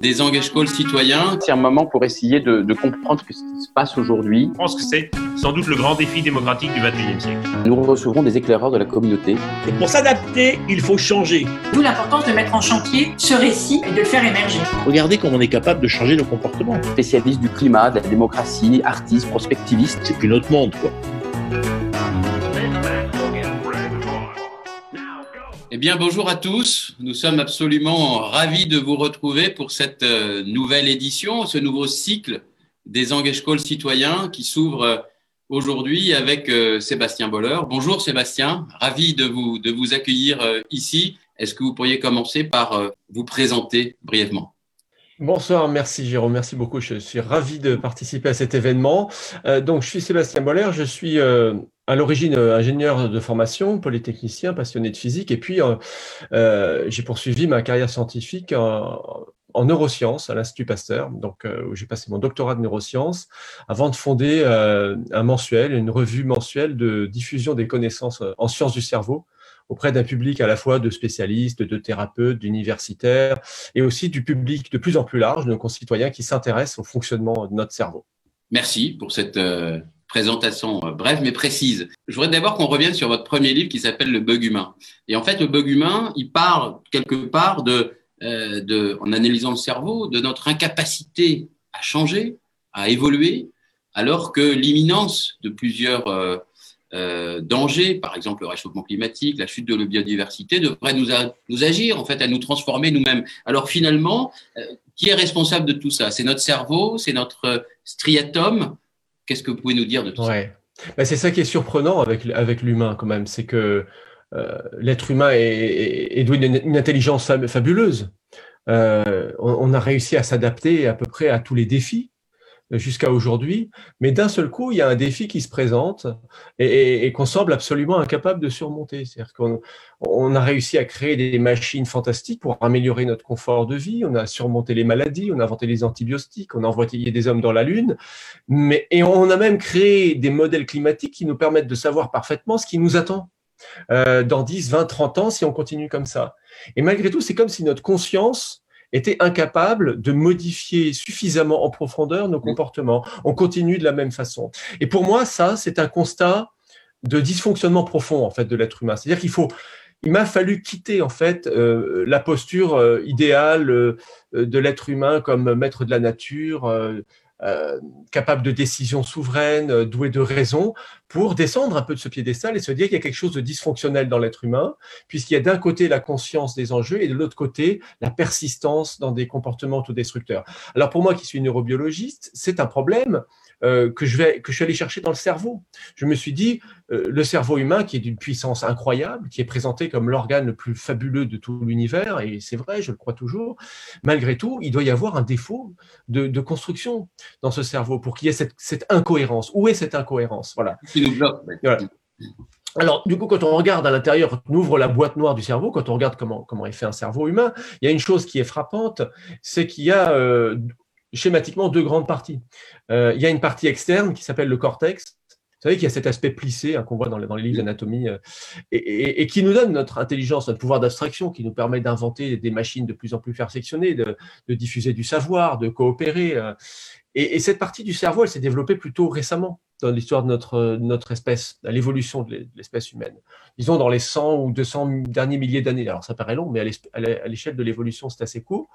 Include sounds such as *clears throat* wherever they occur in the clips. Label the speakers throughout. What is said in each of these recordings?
Speaker 1: des engage calls citoyens.
Speaker 2: C'est un moment pour essayer de, de comprendre ce qui se passe aujourd'hui.
Speaker 3: Je pense que c'est sans doute le grand défi démocratique du XXIe siècle.
Speaker 2: Nous recevrons des éclaireurs de la communauté.
Speaker 4: Et pour s'adapter, il faut changer.
Speaker 5: D'où l'importance de mettre en chantier ce récit et de le faire émerger.
Speaker 4: Regardez comment on est capable de changer nos comportements.
Speaker 2: Spécialistes du climat, de la démocratie, artistes, prospectivistes.
Speaker 4: C'est plus notre monde, quoi.
Speaker 1: Eh bien, bonjour à tous. Nous sommes absolument ravis de vous retrouver pour cette euh, nouvelle édition, ce nouveau cycle des Engage Calls citoyens qui s'ouvre euh, aujourd'hui avec euh, Sébastien Boller. Bonjour Sébastien, ravi de vous accueillir ici. Est-ce que vous pourriez commencer par vous présenter brièvement?
Speaker 6: Bonsoir, merci Jérôme, merci beaucoup. Je suis ravi de participer à cet événement. donc, je suis Sébastien Boller, je suis à l'origine euh, ingénieur de formation, polytechnicien, passionné de physique, et puis euh, euh, j'ai poursuivi ma carrière scientifique en, neurosciences à l'Institut Pasteur, donc où j'ai passé mon doctorat de neurosciences, avant de fonder un mensuel, une revue mensuelle de diffusion des connaissances en sciences du cerveau auprès d'un public à la fois de spécialistes, de thérapeutes, d'universitaires, et aussi du public de plus en plus large, de nos concitoyens qui s'intéressent au fonctionnement de notre cerveau.
Speaker 1: Merci pour cette présentation euh, brève mais précise. Je voudrais d'abord qu'on revienne sur votre premier livre qui s'appelle Le bug humain. Et en fait, le bug humain, il parle quelque part euh, de, en analysant le cerveau, de notre incapacité à changer, à évoluer, alors que l'imminence de plusieurs euh, dangers, par exemple le réchauffement climatique, la chute de la biodiversité, devrait nous, nous agir, en fait, à nous transformer nous-mêmes. Alors finalement, euh, qui est responsable de tout ça? C'est notre cerveau, c'est notre striatum, Qu'est-ce que vous pouvez nous dire de tout ça?
Speaker 6: Bah, C'est ça qui est surprenant avec, avec l'humain quand même, c'est que euh, l'être humain est, doué d'une intelligence fabuleuse. On, a réussi à s'adapter à peu près à tous les défis jusqu'à aujourd'hui, mais d'un seul coup, il y a un défi qui se présente et, qu'on semble absolument incapable de surmonter. C'est-à-dire qu'on on a réussi à créer des machines fantastiques pour améliorer notre confort de vie, on a surmonté les maladies, on a inventé les antibiotiques, on a envoyé des hommes dans la Lune, mais, et on a même créé des modèles climatiques qui nous permettent de savoir parfaitement ce qui nous attend. Euh, dans 10, 20, 30 ans si on continue comme ça. Et malgré tout, c'est comme si notre conscience était incapable de modifier suffisamment en profondeur nos comportements. On continue de la même façon. Et pour moi, ça, c'est un constat de dysfonctionnement profond en fait de l'être humain. C'est-à-dire qu'il faut il m'a fallu quitter en fait euh, la posture euh, idéale euh, de l'être humain comme maître de la nature, euh, capable de décisions souveraines, euh, doué de raison, pour descendre un peu de ce piédestal et se dire qu'il y a quelque chose de dysfonctionnel dans l'être humain, puisqu'il y a d'un côté la conscience des enjeux et de l'autre côté la persistance dans des comportements autodestructeurs. Alors pour moi qui suis neurobiologiste, c'est un problème euh, que, je vais, que je suis allé chercher dans le cerveau. Je me suis dit, euh, le cerveau humain, qui est d'une puissance incroyable, qui est présenté comme l'organe le plus fabuleux de tout l'univers, et c'est vrai, je le crois toujours, malgré tout, il doit y avoir un défaut de, de construction dans ce cerveau pour qu'il y ait cette, cette, incohérence. Où est cette incohérence? Voilà. Alors, du coup, quand on regarde à l'intérieur, quand on ouvre la boîte noire du cerveau, quand on regarde comment, comment est fait un cerveau humain, il y a une chose qui est frappante, c'est qu'il y a euh, schématiquement deux grandes parties. Euh, il y a une partie externe qui s'appelle le cortex. Vous savez qu'il y a cet aspect plissé hein, qu'on voit dans les, livres d'anatomie euh, et, qui nous donne notre intelligence, notre pouvoir d'abstraction, qui nous permet d'inventer des machines de plus en plus perfectionnées, de, de diffuser du savoir, de coopérer. Euh. Et, et, cette partie du cerveau, elle s'est développée plutôt récemment dans l'histoire de notre, notre espèce, dans l'évolution de l'espèce humaine. Disons dans les 100 ou 200 derniers milliers d'années. Alors ça paraît long, mais à l'échelle de l'évolution, c'est assez court.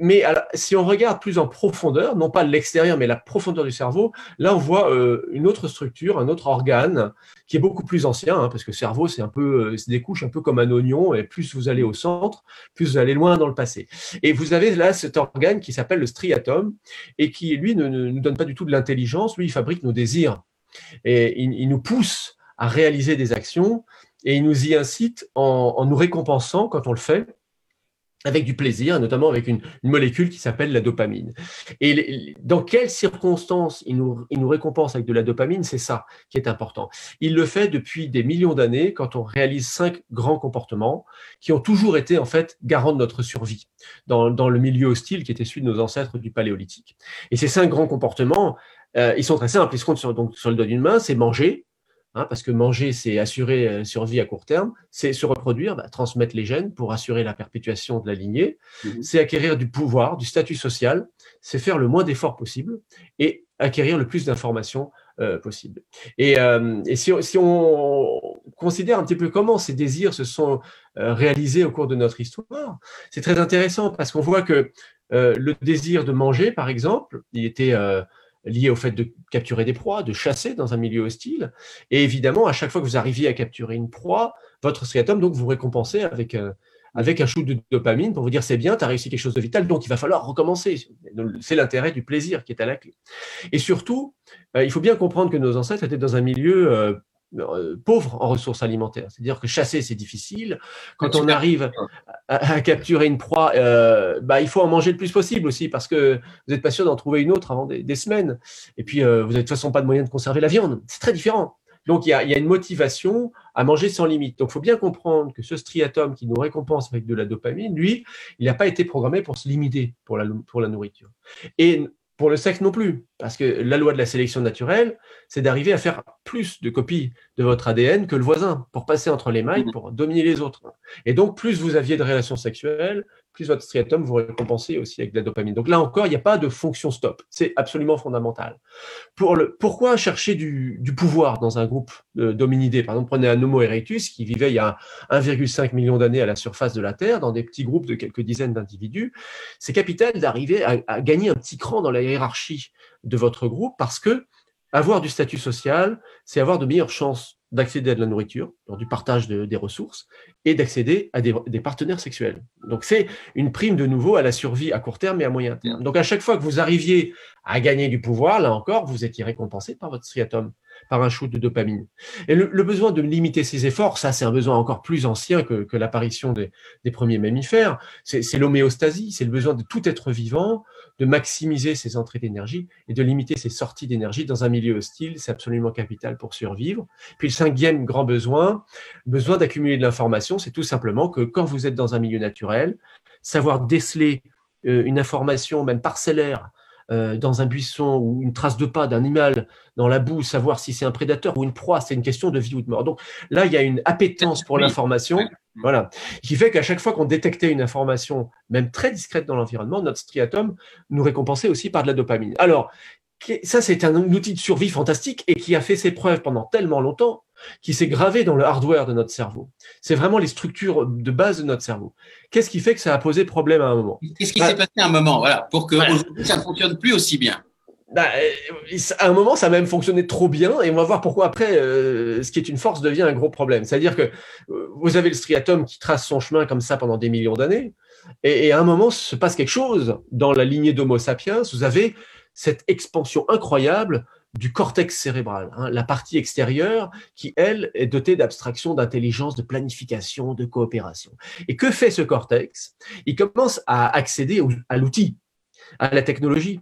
Speaker 6: Mais si on regarde plus en profondeur, non pas l'extérieur, mais la profondeur du cerveau, là on voit euh, une autre structure, un autre organe qui est beaucoup plus ancien, hein, parce que cerveau c'est un peu, euh, c'est des couches un peu comme un oignon, et plus vous allez au centre, plus vous allez loin dans le passé. Et vous avez là cet organe qui s'appelle le striatum, et qui lui ne, nous donne pas du tout de l'intelligence, lui il fabrique nos désirs, et il, nous pousse à réaliser des actions, et il nous y incite en nous récompensant quand on le fait avec du plaisir, notamment avec une, molécule qui s'appelle la dopamine. Et dans quelles circonstances il nous, récompense avec de la dopamine, c'est ça qui est important. Il le fait depuis des millions d'années quand on réalise cinq grands comportements qui ont toujours été en fait garants de notre survie dans, le milieu hostile qui était celui de nos ancêtres du paléolithique. Et ces cinq grands comportements, euh, ils sont très simples, ils se comptent donc, sur le doigt d'une main, c'est manger, hein, parce que manger, c'est assurer euh, survie à court terme, c'est se reproduire, bah, transmettre les gènes pour assurer la perpétuation de la lignée,
Speaker 1: Mhm.
Speaker 6: c'est acquérir du pouvoir, du statut social, c'est faire le moins d'efforts possible et acquérir le plus d'informations euh, possible. Et, euh, et si, on- si on considère un petit peu comment ces désirs se sont euh, réalisés au cours de notre histoire, c'est très intéressant parce qu'on voit que le désir de manger, par exemple, il était lié au fait de capturer des proies, de chasser dans un milieu hostile. Et évidemment, à chaque fois que vous arriviez à capturer une proie, votre striatum donc vous récompensait avec euh, avec un shoot de dopamine pour vous dire c'est bien, tu as réussi quelque chose de vital, donc il va falloir recommencer. C'est l'intérêt du plaisir qui est à la clé. Et surtout, euh, il faut bien comprendre que nos ancêtres étaient dans un milieu euh, pauvre en ressources alimentaires. C'est-à-dire que chasser, c'est difficile. Quand on arrive à, à capturer une proie, euh, bah, il faut en manger le plus possible aussi, parce que vous n'êtes pas sûr d'en trouver une autre avant des, des semaines. Et puis, euh, vous n'avez de toute façon pas de moyen de conserver la viande. C'est très différent. Donc, il y, a, il y a une motivation à manger sans limite. Donc, il faut bien comprendre que ce striatum qui nous récompense avec de la dopamine, lui, il n'a pas été programmé pour se limiter pour la, pour la nourriture. Et pour le sexe non plus, parce que la loi de la sélection naturelle, c'est d'arriver à faire plus de copies de votre ADN que le voisin, pour passer entre les mailles, pour dominer les autres. Et donc, plus vous aviez de relations sexuelles, plus votre striatum vous récompensait aussi avec de la dopamine. Donc là encore, il n'y a pas de fonction stop. C'est absolument fondamental. Pour le, pourquoi chercher du, pouvoir dans un groupe d'hominidés? Par exemple, prenez un Homo erectus qui vivait il y a 1,5 million d'années à la surface de la Terre, dans des petits groupes de quelques dizaines d'individus. C'est capital d'arriver à, à gagner un petit cran dans la hiérarchie de votre groupe parce que avoir du statut social, c'est avoir de meilleures chances d'accéder à de la nourriture, lors du partage de- des ressources, et d'accéder à des, des partenaires sexuels. Donc c'est une prime de nouveau à la survie à court terme et à moyen terme. Donc à chaque fois que vous arriviez à gagner du pouvoir, là encore, vous étiez récompensé par votre striatum, par un shoot de dopamine. Et le, le besoin de limiter ses efforts, ça c'est un besoin encore plus ancien que, que l'apparition des, des premiers mammifères. C'est c'est l'homéostasie, c'est le besoin de tout être vivant, de maximiser ses entrées d'énergie et de limiter ses sorties d'énergie dans un milieu hostile. C'est absolument capital pour survivre. Puis le cinquième grand besoin, besoin d'accumuler de l'information, c'est tout simplement que quand vous êtes dans un milieu naturel, savoir déceler euh, une information même parcellaire euh, dans un buisson ou une trace de pas d'un animal dans la boue, savoir si c'est un prédateur ou une proie, c'est une question de vie ou de mort. Donc là, il y a une appétence pour
Speaker 1: Oui.
Speaker 6: l'information. Voilà, qui fait qu'à chaque fois qu'on détectait une information, même très discrète dans l'environnement, notre striatum nous récompensait aussi par de la dopamine. Alors, ça, c'est un outil de survie fantastique et qui a fait ses preuves pendant tellement longtemps qui s'est gravé dans le hardware de notre cerveau. C'est vraiment les structures de base de notre cerveau. Qu'est-ce qui fait que ça a posé problème à un moment?
Speaker 1: Qu'est-ce qui
Speaker 6: Bah-
Speaker 1: s'est passé à un moment, voilà, pour que
Speaker 6: Voilà.
Speaker 1: ça ne fonctionne plus aussi bien
Speaker 6: Bah, euh, à un moment, ça a même fonctionné trop bien, et on va voir pourquoi après, euh, ce qui est une force devient un gros problème. C'est-à-dire que euh, vous avez le striatum qui trace son chemin comme ça pendant des millions d'années, et, à un moment, se passe quelque chose dans la lignée d'Homo sapiens. Vous avez cette expansion incroyable du cortex cérébral, hein, la partie extérieure qui, elle, est dotée d'abstraction, d'intelligence, de planification, de coopération. Et que fait ce cortex? Il commence à accéder à l'outil, à la technologie.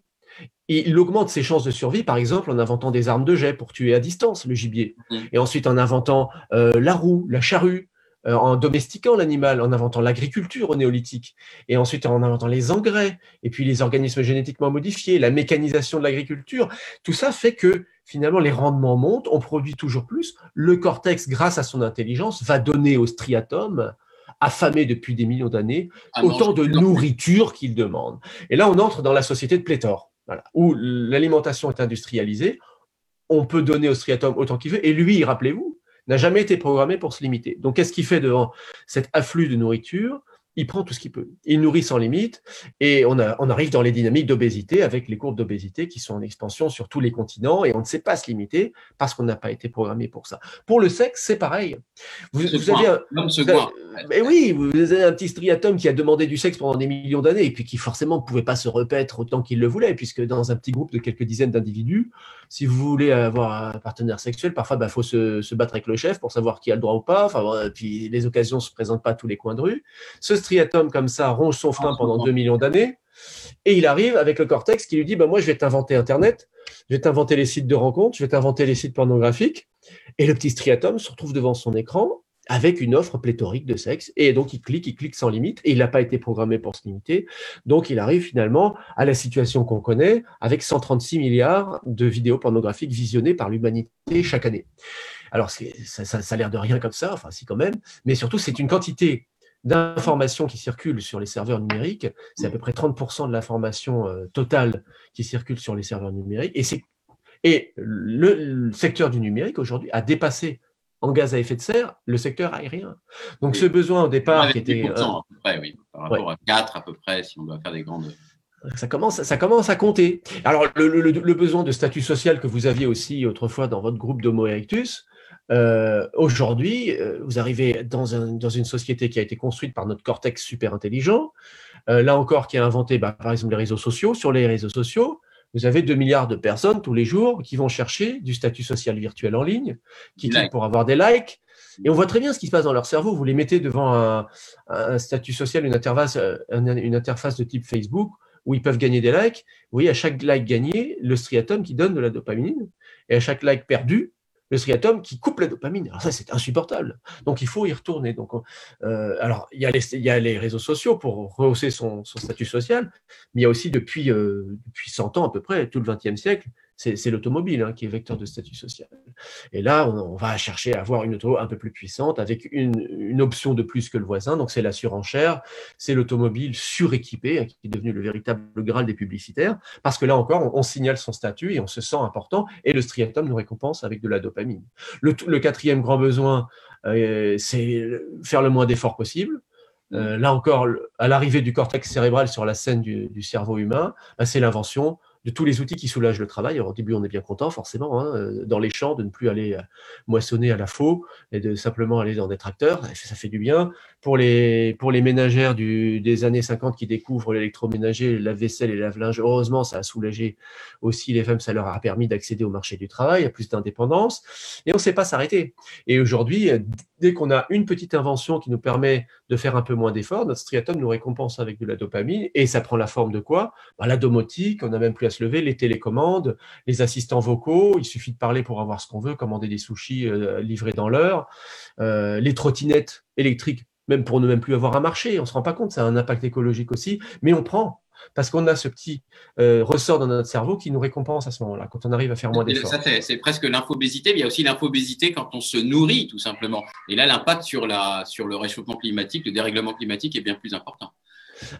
Speaker 6: Et il augmente ses chances de survie, par exemple, en inventant des armes de jet pour tuer à distance le gibier. Et ensuite en inventant euh, la roue, la charrue, euh, en domestiquant l'animal, en inventant l'agriculture au néolithique. Et ensuite en inventant les engrais, et puis les organismes génétiquement modifiés, la mécanisation de l'agriculture. Tout ça fait que finalement les rendements montent, on produit toujours plus. Le cortex, grâce à son intelligence, va donner au striatum affamé depuis des millions d'années, autant de nourriture qu'il demande. Et là, on entre dans la société de pléthore, où l'alimentation est industrialisée, on peut donner au striatum autant qu'il veut, et lui, rappelez-vous, n'a jamais été programmé pour se limiter. Donc, qu'est-ce qu'il fait devant cet afflux de nourriture? Il prend tout ce qu'il peut. Il nourrit sans limite, et on, a- on arrive dans les dynamiques d'obésité, avec les courbes d'obésité qui sont en expansion sur tous les continents, et on ne sait pas se limiter parce qu'on n'a pas été programmé pour ça. Pour le sexe, c'est pareil. Vous, avez un, vous avez- mais oui, vous avez un petit striatum qui a demandé du sexe pendant des millions d'années et puis qui forcément ne pouvait pas se repaître autant qu'il le voulait, puisque dans un petit groupe de quelques dizaines d'individus, si vous voulez avoir un partenaire sexuel, parfois il bah, faut se, se battre avec le chef pour savoir qui a le droit ou pas. Enfin, puis les occasions ne se présentent pas à tous les coins de rue. Ce striatum comme ça ronge son frein pendant deux millions d'années et il arrive avec le cortex qui lui dit bah, Moi, je vais t'inventer Internet, je vais t'inventer les sites de rencontres, je vais t'inventer les sites pornographiques. Et le petit striatum se retrouve devant son écran avec une offre pléthorique de sexe. Et donc, il clique, il clique sans limite. Et il n'a pas été programmé pour se limiter. Donc, il arrive finalement à la situation qu'on connaît, avec 136 milliards de vidéos pornographiques visionnées par l'humanité chaque année. Alors, ça, ça, ça a l'air de rien comme ça, enfin, si quand même, mais surtout, c'est une quantité d'informations qui circulent sur les serveurs numériques. C'est à peu près 30% de l'information euh, totale qui circule sur les serveurs numériques. Et, c'est, et le, le secteur du numérique aujourd'hui a dépassé en gaz à effet de serre le secteur aérien. Donc,
Speaker 1: Oui.
Speaker 6: ce besoin au départ qui était.
Speaker 1: 10%,
Speaker 6: euh,
Speaker 1: à peu près, oui. Par rapport à 4 à peu près, si on doit faire des grandes.
Speaker 6: Ça commence, ça commence à compter. Alors, le, le- le besoin de statut social que vous aviez aussi autrefois dans votre groupe d'Homo erectus, euh, aujourd'hui, euh, vous arrivez dans, un- dans une société qui a été construite par notre cortex super intelligent, euh, là encore qui a inventé, bah, par exemple, les réseaux sociaux. Sur les réseaux sociaux, vous avez 2 milliards de personnes tous les jours qui vont chercher du statut social virtuel en ligne, qui
Speaker 1: Des
Speaker 6: cliquent pour avoir des likes. Et on voit très bien ce qui se passe dans leur cerveau. Vous les mettez devant un, un statut social, une interface, un- une interface de type Facebook, où ils peuvent gagner des likes. Vous voyez, à chaque like gagné, le striatum qui donne de la dopamine, et à chaque like perdu, le striatum qui coupe la dopamine. Alors ça, c'est insupportable. Donc il faut y retourner. Donc, on- euh, alors il y, a les, réseaux sociaux pour rehausser son, son statut social, mais il y a aussi depuis, euh, depuis 100 ans à peu près, tout le XXe siècle, c'est l'automobile hein, qui est vecteur de statut social. Et là, on, va chercher à avoir une auto un peu plus puissante avec une, option de plus que le voisin. Donc c'est la surenchère, c'est l'automobile suréquipée hein, qui est devenue le véritable graal des publicitaires. Parce que là encore, on, signale son statut et on se sent important. Et le striatum nous récompense avec de la dopamine. Le, quatrième grand besoin, euh, c'est faire le moins d'efforts possible. Euh, là encore, à l'arrivée du cortex cérébral sur la scène du, cerveau humain, bah, c'est l'invention de tous les outils qui soulagent le travail. Au début, on est bien content, forcément, hein, euh, dans les champs, de ne plus aller euh, moissonner à la faux et de simplement aller dans des tracteurs. Ça fait- du bien. Pour les, pour les ménagères des années 50 qui découvrent l'électroménager, la vaisselle et le lave-linge, heureusement, ça a soulagé aussi les femmes. Ça leur a permis d'accéder au marché du travail, à plus d'indépendance. Et on ne sait pas s'arrêter. Et aujourd'hui, euh, dès qu'on a une petite invention qui nous permet de faire un peu moins d'efforts, notre striatum nous récompense avec de la dopamine. Et ça prend la forme de quoi? Bah, La domotique, on n'a même plus à se lever, les télécommandes, les assistants vocaux, il suffit de parler pour avoir ce qu'on veut, commander des sushis euh, livrés dans l'heure, euh, les trottinettes électriques, même pour ne même plus avoir à marcher, on ne se rend pas compte, ça a un impact écologique aussi, mais on prend. Parce qu'on a ce petit euh, ressort dans notre cerveau qui nous récompense à ce moment-là, quand on arrive à faire moins d'efforts.
Speaker 1: C'est c'est presque l'infobésité, mais il y a aussi l'infobésité quand on se nourrit, tout simplement. Et là, l'impact sur, la, sur le réchauffement climatique, le dérèglement climatique est bien plus important.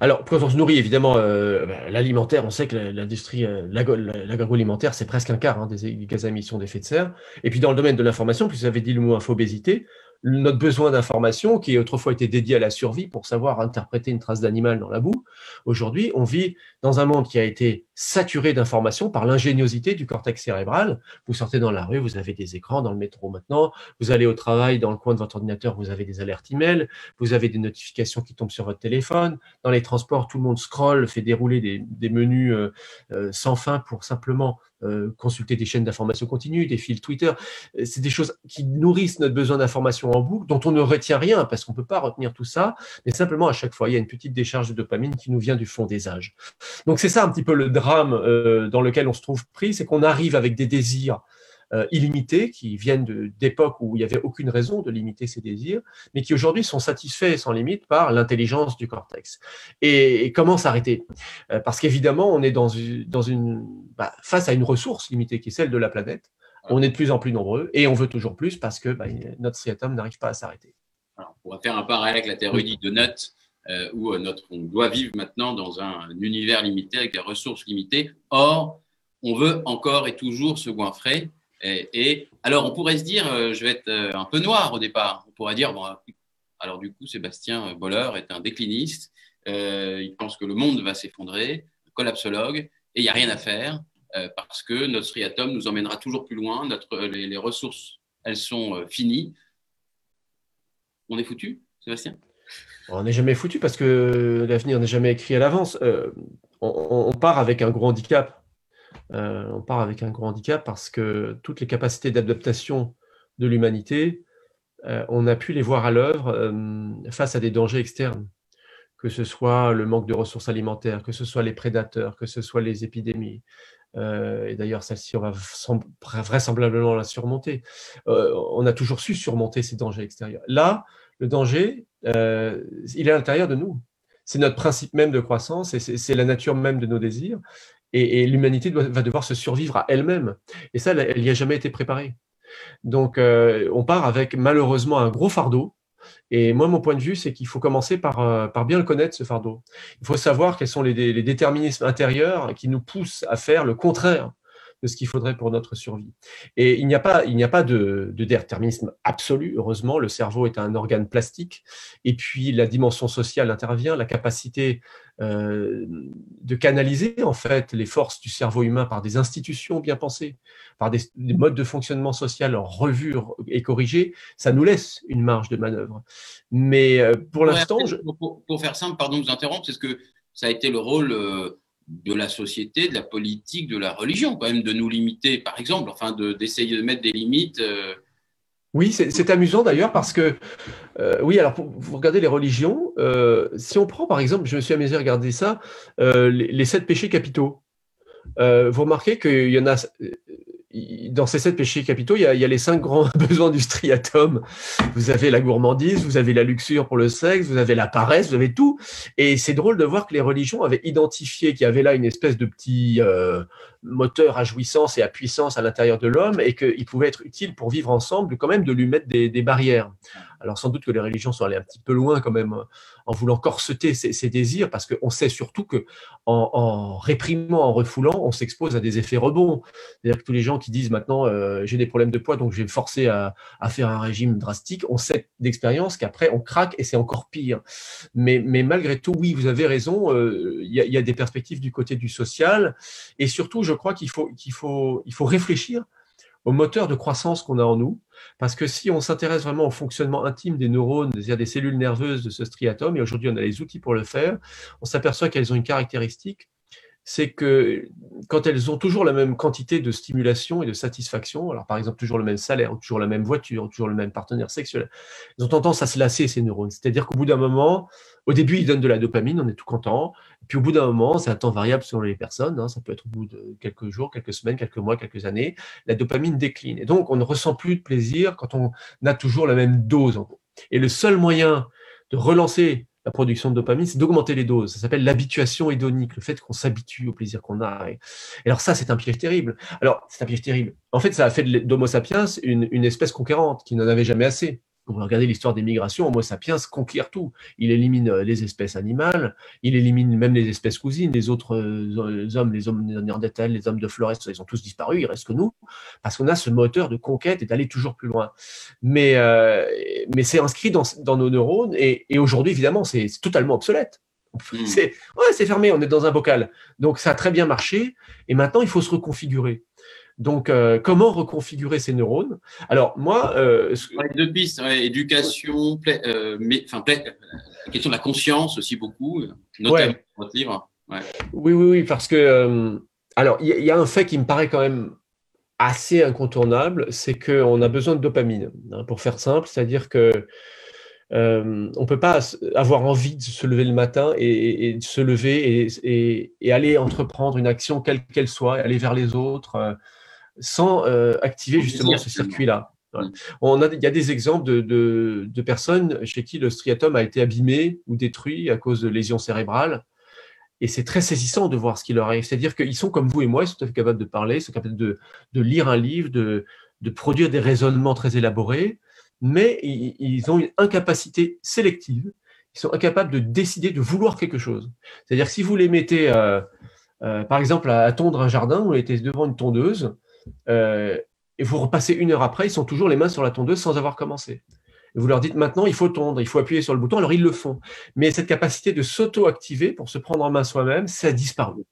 Speaker 6: Alors, quand on se nourrit, évidemment, euh, bah, l'alimentaire, on sait que l'industrie, euh, l'agroalimentaire, c'est presque un quart hein, des, gaz à émissions d'effet de serre. Et puis, dans le domaine de l'information, puisque vous avez dit le mot infobésité, notre besoin d'information, qui autrefois était dédié à la survie pour savoir interpréter une trace d'animal dans la boue, aujourd'hui, on vit dans un monde qui a été saturé d'informations par l'ingéniosité du cortex cérébral. Vous sortez dans la rue, vous avez des écrans dans le métro maintenant, vous allez au travail, dans le coin de votre ordinateur, vous avez des alertes email, vous avez des notifications qui tombent sur votre téléphone, dans les transports, tout le monde scrolle, fait dérouler des, menus euh, euh, sans fin pour simplement consulter des chaînes d'information continue, des fils Twitter. Euh, C'est des choses qui nourrissent notre besoin d'information en boucle, dont on ne retient rien parce qu'on ne peut pas retenir tout ça, mais simplement à chaque fois, il y a une petite décharge de dopamine qui nous vient du fond des âges. Donc c'est ça un petit peu le drame euh, dans lequel on se trouve pris, c'est qu'on arrive avec des désirs euh, illimités qui viennent d'époques où il n'y avait aucune raison de limiter ces désirs, mais qui aujourd'hui sont satisfaits sans limite par l'intelligence du cortex. Et, comment s'arrêter? Euh, Parce qu'évidemment, on est dans une, bah, face à une ressource limitée qui est celle de la planète. On est de plus en plus nombreux et on veut toujours plus parce que bah, notre striatum n'arrive pas à s'arrêter.
Speaker 1: On va faire un parallèle avec la théorie de Nutt, euh, où on doit vivre maintenant dans un, univers limité avec des ressources limitées. Or, on veut encore et toujours se goinfrer. Et, alors, on pourrait se dire, euh, je vais être euh, un peu noir au départ. On pourrait dire, bon, alors du coup, Sébastien Boller est un décliniste. Euh, il pense que le monde va s'effondrer, collapsologue, et il n'y a rien à faire euh, parce que notre striatum nous emmènera toujours plus loin. Notre, les, ressources, elles sont euh, finies. On est foutu, Sébastien?
Speaker 6: On n'est jamais foutu parce que l'avenir n'est jamais écrit à l'avance. Euh, on, part avec un gros handicap. Euh, on part avec un gros handicap parce que toutes les capacités d'adaptation de l'humanité, euh, on a pu les voir à l'œuvre euh, face à des dangers externes, que ce soit le manque de ressources alimentaires, que ce soit les prédateurs, que ce soit les épidémies. Et d'ailleurs, celle-ci, on va vraisemblablement la surmonter. On a toujours su surmonter ces dangers extérieurs. Là, le danger, il est à l'intérieur de nous. C'est notre principe même de croissance et c'est la nature même de nos désirs. Et, l'humanité va devoir se survivre à elle-même. Et ça, elle n'y a jamais été préparée. Donc, euh, on part avec malheureusement un gros fardeau. Et moi, mon point de vue, c'est qu'il faut commencer par, euh, bien le connaître, ce fardeau. Il faut savoir quels sont les déterminismes intérieurs qui nous poussent à faire le contraire de ce qu'il faudrait pour notre survie. Et il n'y a pas, il n'y a pas de, de, déterminisme absolu. Heureusement, le cerveau est un organe plastique. Et puis la dimension sociale intervient, la capacité euh, de canaliser en fait les forces du cerveau humain par des institutions bien pensées, par des, des modes de fonctionnement social revus et corrigés, ça nous laisse une marge de manœuvre. Mais euh, pour l'instant,
Speaker 1: Ouais,
Speaker 6: je...
Speaker 1: pour, pour faire simple, pardon de vous interrompre, c'est ce que ça a été le rôle euh, de la société, de la politique, de la religion, quand même, de nous limiter, par exemple, enfin, de- d'essayer de, mettre des limites. euh,
Speaker 6: Oui, c'est amusant d'ailleurs parce que, euh, oui, alors pour, vous regardez les religions, euh, si on prend par exemple, je me suis amusé à regarder ça, les, sept péchés capitaux, vous remarquez qu'il y en a, dans ces sept péchés capitaux, il y a, il y a les cinq grands *laughs* besoins du striatum. Vous avez la gourmandise, vous avez la luxure pour le sexe, vous avez la paresse, vous avez tout. Et c'est drôle de voir que les religions avaient identifié qu'il y avait là une espèce de petit euh, moteur à jouissance et à puissance à l'intérieur de l'homme et qu'il pouvait être utile pour vivre ensemble, quand même de lui mettre des, barrières. Alors sans doute que les religions sont allées un petit peu loin quand même en voulant corseter ces, désirs, parce qu'on sait surtout que en, réprimant, en refoulant, on s'expose à des effets rebonds. C'est-à-dire que tous les gens qui disent maintenant euh, j'ai des problèmes de poids, donc je vais me forcer à, à faire un régime drastique, on sait d'expérience qu'après on craque et c'est encore pire. Mais, malgré tout, oui, vous avez raison, euh, il y, y a des perspectives du côté du social, et surtout, je crois qu'il faut, faut, il faut réfléchir au moteur de croissance qu'on a en nous, parce que si on s'intéresse vraiment au fonctionnement intime des neurones, c'est-à-dire des cellules nerveuses de ce striatum, et aujourd'hui on a les outils pour le faire, on s'aperçoit qu'elles ont une caractéristique, c'est que quand elles ont toujours la même quantité de stimulation et de satisfaction, alors par exemple toujours le même salaire, ou toujours la même voiture, ou toujours le même partenaire sexuel, ils ont tendance à se lasser ces neurones. C'est-à-dire qu'au bout d'un moment, au début ils donnent de la dopamine, on est tout content, puis au bout d'un moment, c'est un temps variable selon les personnes, hein, ça peut être au bout de quelques jours, quelques semaines, quelques mois, quelques années, la dopamine décline. Et donc on ne ressent plus de plaisir quand on a toujours la même dose. Et le seul moyen de relancer la production de dopamine, c'est d'augmenter les doses. Ça s'appelle l'habituation hédonique, le fait qu'on s'habitue au plaisir qu'on a. Et alors ça, c'est un piège terrible. Alors, c'est un piège terrible. En fait, ça a fait d'Homo sapiens une espèce conquérante qui n'en avait jamais assez. Vous regardez l'histoire des migrations, Homo sapiens conquiert tout. Il élimine euh, les espèces animales, il élimine même les espèces cousines, les autres euh, hommes, les hommes néandertals, les hommes de Flores, ils ont tous disparu, il reste que nous, parce qu'on a ce moteur de conquête et d'aller toujours plus loin. Mais, euh, mais c'est inscrit dans, dans, nos neurones, et, et aujourd'hui, évidemment, c'est totalement obsolète.
Speaker 1: Mm.
Speaker 6: C'est ouais, c'est fermé, on est dans un bocal. Donc ça a très bien marché, et maintenant il faut se reconfigurer. Donc, euh, comment reconfigurer ces neurones? Alors, moi. Euh,
Speaker 1: Ouais, deux pistes, ouais, éducation, pla- euh, mais, enfin, pla- la question de la conscience aussi beaucoup, notamment
Speaker 6: Ouais.
Speaker 1: dans votre livre.
Speaker 6: Oui, oui, oui, parce que. euh, alors, il y, a- il y a un fait qui me paraît quand même assez incontournable, c'est qu'on a besoin de dopamine, hein, pour faire simple, c'est-à-dire que. euh, on peut pas avoir envie de se lever le matin et, et- et de se lever et, aller entreprendre une action quelle qu'elle soit, aller vers les autres, euh, sans euh, activer justement ce circuit-là.
Speaker 1: Mm.
Speaker 6: On a, il y a des exemples de, de, de personnes chez qui le striatum a été abîmé ou détruit à cause de lésions cérébrales. Et c'est très saisissant de voir ce qui leur arrive. C'est-à-dire qu'ils sont comme vous et moi, ils sont tout à fait capables de parler, ils sont capables de, de lire un livre, de, de produire des raisonnements très élaborés, mais ils, ils ont une incapacité sélective. Ils sont incapables de décider de vouloir quelque chose. C'est-à-dire que si vous les mettez, euh, euh, par exemple, à, à tondre un jardin, vous les mettez devant une tondeuse, euh, et vous repassez une heure après, ils sont toujours les mains sur la tondeuse sans avoir commencé. Et vous leur dites maintenant, il faut tondre, il faut appuyer sur le bouton, alors ils le font. Mais cette capacité de s'auto-activer pour se prendre en main soi-même, ça a disparu.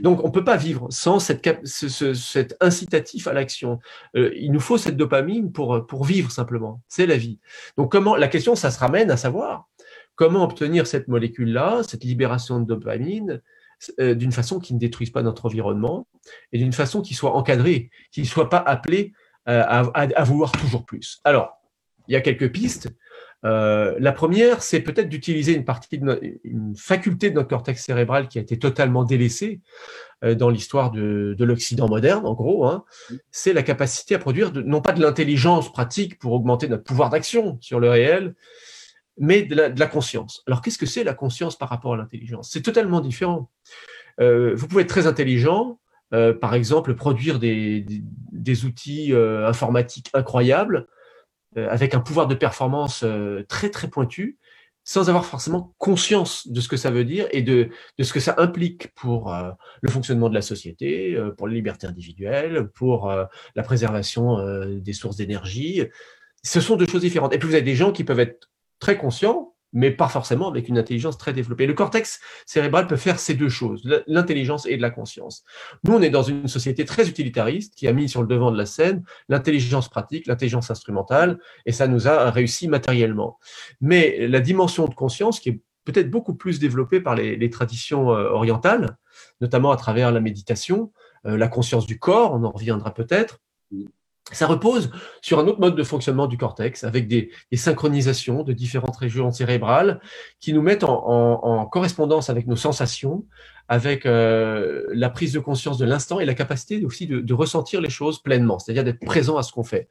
Speaker 6: Donc on ne peut pas vivre sans cette cet incitatif à l'action. Euh, il nous faut cette dopamine pour, pour vivre simplement. C'est la vie. Donc comment la question, ça se ramène à savoir comment obtenir cette molécule-là, cette libération de dopamine, euh, d'une façon qui ne détruise pas notre environnement et d'une façon qui soit encadrée, qui ne soit pas appelée euh, à, vouloir toujours plus. Alors, il y a quelques pistes. Euh, la première, c'est peut-être d'utiliser une partie de no une faculté de notre cortex cérébral qui a été totalement délaissée dans l'histoire de, de l'Occident moderne, en gros. Hein. C'est la capacité à produire de, non pas de l'intelligence pratique pour augmenter notre pouvoir d'action sur le réel, mais de la, conscience. Alors, qu'est-ce que c'est la conscience par rapport à l'intelligence? C'est totalement différent. Euh, vous pouvez être très intelligent, euh, par exemple, produire des, outils euh, informatiques incroyables avec un pouvoir de performance très très pointu, sans avoir forcément conscience de ce que ça veut dire et de, ce que ça implique pour le fonctionnement de la société, pour les libertés individuelles, pour la préservation des sources d'énergie. Ce sont deux choses différentes. Et puis vous avez des gens qui peuvent être très conscients, mais pas forcément avec une intelligence très développée. Le cortex cérébral peut faire ces deux choses, l'intelligence et de la conscience. Nous, on est dans une société très utilitariste qui a mis sur le devant de la scène l'intelligence pratique, l'intelligence instrumentale, et ça nous a réussi matériellement. Mais la dimension de conscience, qui est peut-être beaucoup plus développée par les, les traditions euh, orientales, notamment à travers la méditation, euh, la conscience du corps, on en reviendra peut-être, ça repose sur un autre mode de fonctionnement du cortex, avec des, des synchronisations de différentes régions cérébrales qui nous mettent en, en- en correspondance avec nos sensations, avec euh, la prise de conscience de l'instant et la capacité aussi de, de ressentir les choses pleinement, c'est-à-dire d'être présent à ce qu'on fait.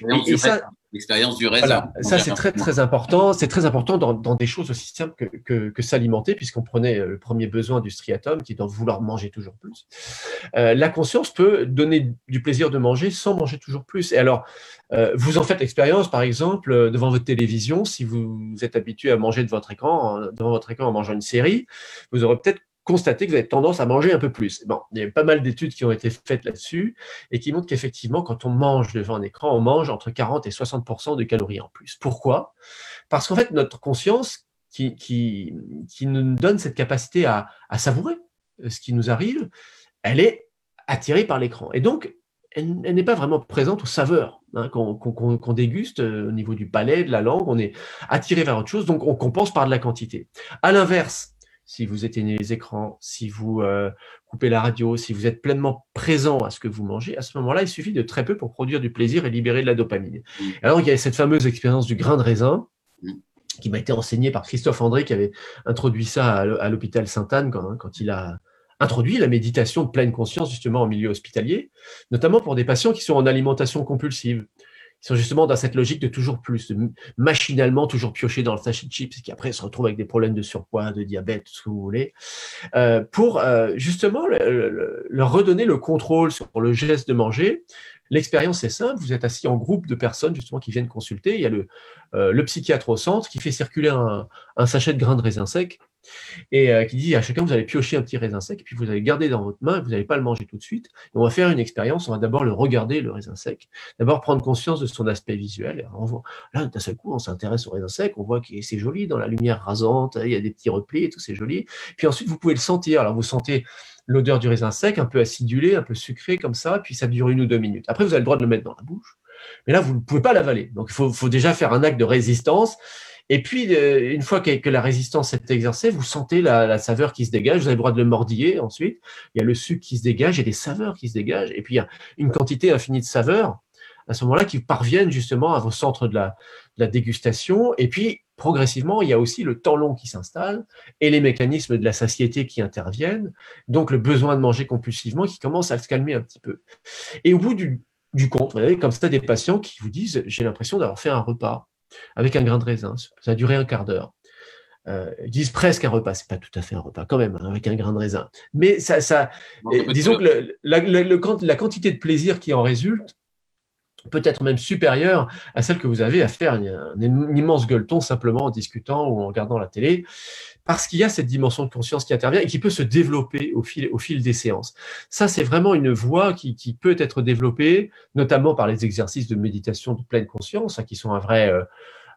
Speaker 6: Et- et ça-.
Speaker 1: L'expérience du raisin.
Speaker 6: Voilà, ça c'est très très important. C'est très important dans, dans des choses aussi simples que, que, que s'alimenter, puisqu'on prenait euh, le premier besoin du striatum, qui est d'en vouloir manger toujours plus. Euh, la conscience peut donner du plaisir de manger sans manger toujours plus. Et alors, euh, vous en faites l'expérience, par exemple, euh, devant votre télévision, si vous êtes habitué à manger de votre écran, devant votre écran en mangeant une série, vous aurez peut-être constaté que vous avez tendance à manger un peu plus. Bon, il y a pas mal d'études qui ont été faites là-dessus et qui montrent qu'effectivement, quand on mange devant un écran, on mange entre 40 et 60% de calories en plus. Pourquoi? Parce qu'en fait, notre conscience qui, qui, qui nous donne cette capacité à, à savourer euh, ce qui nous arrive, elle est attirée par l'écran. Et donc, elle, n'est pas vraiment présente aux saveurs hein, qu'on déguste euh, au niveau du palais, de la langue. On est attiré vers autre chose, donc on compense par de la quantité. À l'inverse, si vous éteignez les écrans, si vous euh, coupez la radio, si vous êtes pleinement présent à ce que vous mangez, à ce moment-là, il suffit de très peu pour produire du plaisir et libérer de la dopamine.
Speaker 1: Mm.
Speaker 6: Alors, il y a cette fameuse expérience du grain de raisin
Speaker 1: Mm.
Speaker 6: qui m'a été enseignée par Christophe André, qui avait introduit ça à l'hôpital Sainte-Anne quand, hein, quand il a introduit la méditation de pleine conscience justement en milieu hospitalier, notamment pour des patients qui sont en alimentation compulsive. Ils sont justement dans cette logique de toujours plus, de machinalement toujours piocher dans le sachet de chips qui après se retrouvent avec des problèmes de surpoids, de diabète, tout ce que vous voulez, euh, pour euh, justement le- le- leur redonner le contrôle sur le geste de manger. L'expérience est simple, vous êtes assis en groupe de personnes justement qui viennent consulter, il y a le, euh, psychiatre au centre qui fait circuler un, un sachet de grains de raisin sec et euh, qui dit à chacun vous allez piocher un petit raisin sec, et puis vous allez le garder dans votre main, vous n'allez pas le manger tout de suite. Et on va faire une expérience, on va d'abord le regarder, le raisin sec, d'abord prendre conscience de son aspect visuel. Et là, d'un seul coup, on s'intéresse au raisin sec, on voit que c'est joli dans la lumière rasante, il y a des petits replis et tout, c'est joli. Puis ensuite, vous pouvez le sentir. Alors, vous sentez l'odeur du raisin sec, un peu acidulé, un peu sucré comme ça, puis ça dure une ou deux minutes. Après, vous avez le droit de le mettre dans la bouche, mais là, vous ne pouvez pas l'avaler. Donc, il faut déjà faire un acte de résistance. Et puis, euh, une fois que, la résistance est exercée, vous sentez la, saveur qui se dégage. Vous avez le droit de le mordiller ensuite. Il y a le sucre qui se dégage et des saveurs qui se dégagent. Et puis, il y a une quantité infinie de saveurs à ce moment-là qui parviennent justement à vos centres de la, dégustation. Et puis, progressivement, il y a aussi le temps long qui s'installe et les mécanismes de la satiété qui interviennent. Donc, le besoin de manger compulsivement qui commence à se calmer un petit peu. Et au bout du compte, vous avez comme ça des patients qui vous disent J'ai l'impression d'avoir fait un repas avec un grain de raisin. Ça a duré un quart d'heure. Euh, ils disent presque un repas, c'est pas tout à fait un repas quand même, hein, avec un grain de raisin. Mais ça, disons que le- la, le- le quant- la quantité de plaisir qui en résulte peut être même supérieure à celle que vous avez à faire un, un immense gueuleton simplement en discutant ou en regardant la télé, parce qu'il y a cette dimension de conscience qui intervient et qui peut se développer au fil, des séances. Ça, c'est vraiment une voie qui, peut être développée, notamment par les exercices de méditation de pleine conscience, hein, qui sont un vrai, euh,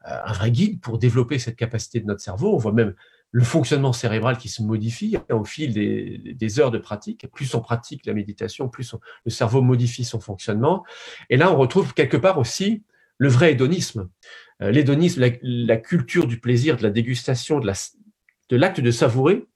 Speaker 6: un vrai guide pour développer cette capacité de notre cerveau. On voit même le fonctionnement cérébral qui se modifie hein, au fil des, heures de pratique. Plus on pratique la méditation, plus le cerveau modifie son fonctionnement. Et là, on retrouve quelque part aussi le vrai hédonisme. Euh, L'hédonisme, la, la culture du plaisir, de la dégustation, de la- de l'acte de savourer,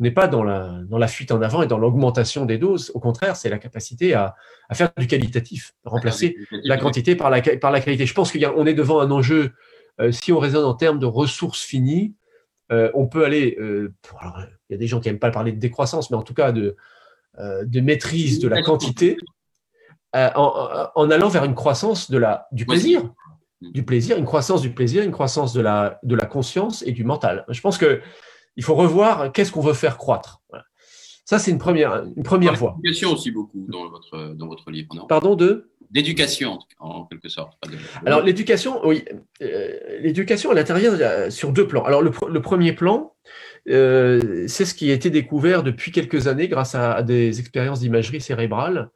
Speaker 6: n'est pas dans la, dans la fuite en avant et dans l'augmentation des doses. Au contraire, c'est la capacité à, à faire du qualitatif, remplacer la quantité par la, par la qualité. Je pense qu'on est devant un enjeu, euh, si on raisonne en termes de ressources finies, euh, on peut aller, euh, pour- alors, il y a des gens qui n'aiment pas parler de décroissance, mais en tout cas de, de maîtrise de la quantité, en, en allant vers une croissance de la, du plaisir. Du plaisir, une croissance du plaisir, une croissance de la, de la conscience et du mental. Je pense que il faut revoir qu'est-ce qu'on veut faire croître. Voilà. Ça, c'est une première, une première voie.
Speaker 1: L'éducation aussi beaucoup dans votre, dans votre livre, non?
Speaker 6: Pardon, de?
Speaker 1: D'éducation, en quelque sorte. de-
Speaker 6: Alors, l'éducation, oui. Euh, l'éducation, elle intervient euh, sur deux plans. Alors, le, pr- le premier plan, euh, c'est ce qui a été découvert depuis quelques années grâce à, à des expériences d'imagerie cérébrale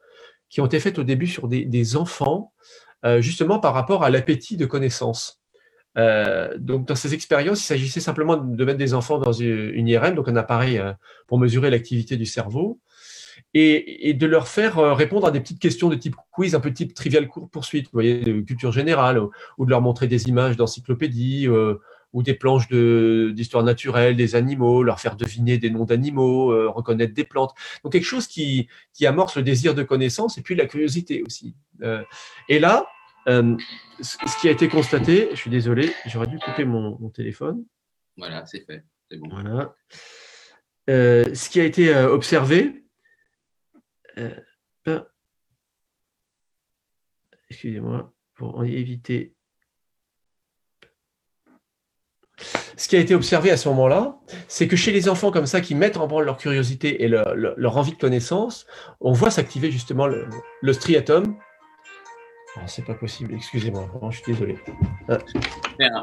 Speaker 6: qui ont été faites au début sur des, des enfants, euh, justement par rapport à l'appétit de connaissance. Euh, donc, dans ces expériences, il s'agissait simplement de mettre des enfants dans une, IRM, donc un appareil euh, pour mesurer l'activité du cerveau, et, et de leur faire euh, répondre à des petites questions de type quiz, un peu type trivial court poursuite, vous voyez, de culture générale, ou, de leur montrer des images d'encyclopédie, euh, ou des planches de- d'histoire naturelle, des animaux, leur faire deviner des noms d'animaux, euh, reconnaître des plantes. Donc quelque chose qui, qui amorce le désir de connaissance et puis la curiosité aussi. Euh, et là, euh, ce qui a été constaté, je suis désolé, j'aurais dû couper mon, mon téléphone.
Speaker 1: Voilà, c'est fait. C'est bon.
Speaker 6: Voilà. Euh, ce qui a été euh, observé, euh, ben, excusez-moi, pour éviter. Ce qui a été observé à ce moment-là, c'est que chez les enfants comme ça qui mettent en branle leur curiosité et leur, leur- leur envie de connaissance, on voit s'activer justement le, le striatum. Ah, c'est pas possible, excusez-moi, je suis désolé.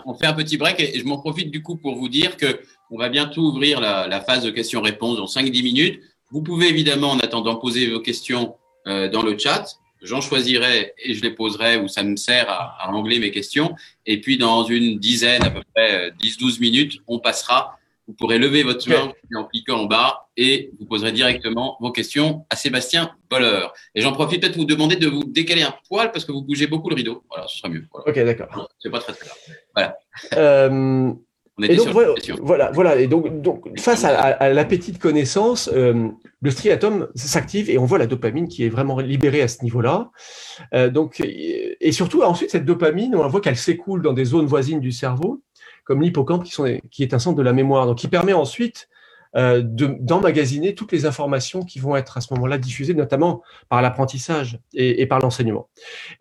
Speaker 1: on fait un petit break et je m'en profite du coup pour vous dire que on va bientôt ouvrir la, phase de questions-réponses dans 5-10 minutes. Vous pouvez évidemment en attendant poser vos questions euh, dans le chat. J'en choisirai et je les poserai où ça me sert à, à angler mes questions. Et puis dans une dizaine, à peu près euh, 10-12 minutes, on passera. Vous pourrez lever votre main en cliquant en bas et vous poserez directement vos questions à Sébastien Boller. Et j'en profite peut-être vous demander de vous décaler un poil parce que vous bougez beaucoup le rideau. Voilà, ce sera mieux. Voilà.
Speaker 6: Ok, d'accord.
Speaker 1: C'est pas très très grave.
Speaker 6: Euh,
Speaker 1: On était
Speaker 6: Et donc,
Speaker 1: sur
Speaker 6: voilà, voilà, voilà. Et donc, donc face à, à- à l'appétit de connaissance, euh, le striatum s'active et on voit la dopamine qui est vraiment libérée à ce niveau-là. Euh, donc, et et surtout, ensuite, cette dopamine, on voit qu'elle s'écoule dans des zones voisines du cerveau, comme l'hippocampe, qui, est un centre de la mémoire, donc qui permet ensuite euh, de- d'emmagasiner toutes les informations qui vont être à ce moment-là diffusées, notamment par l'apprentissage et, par l'enseignement.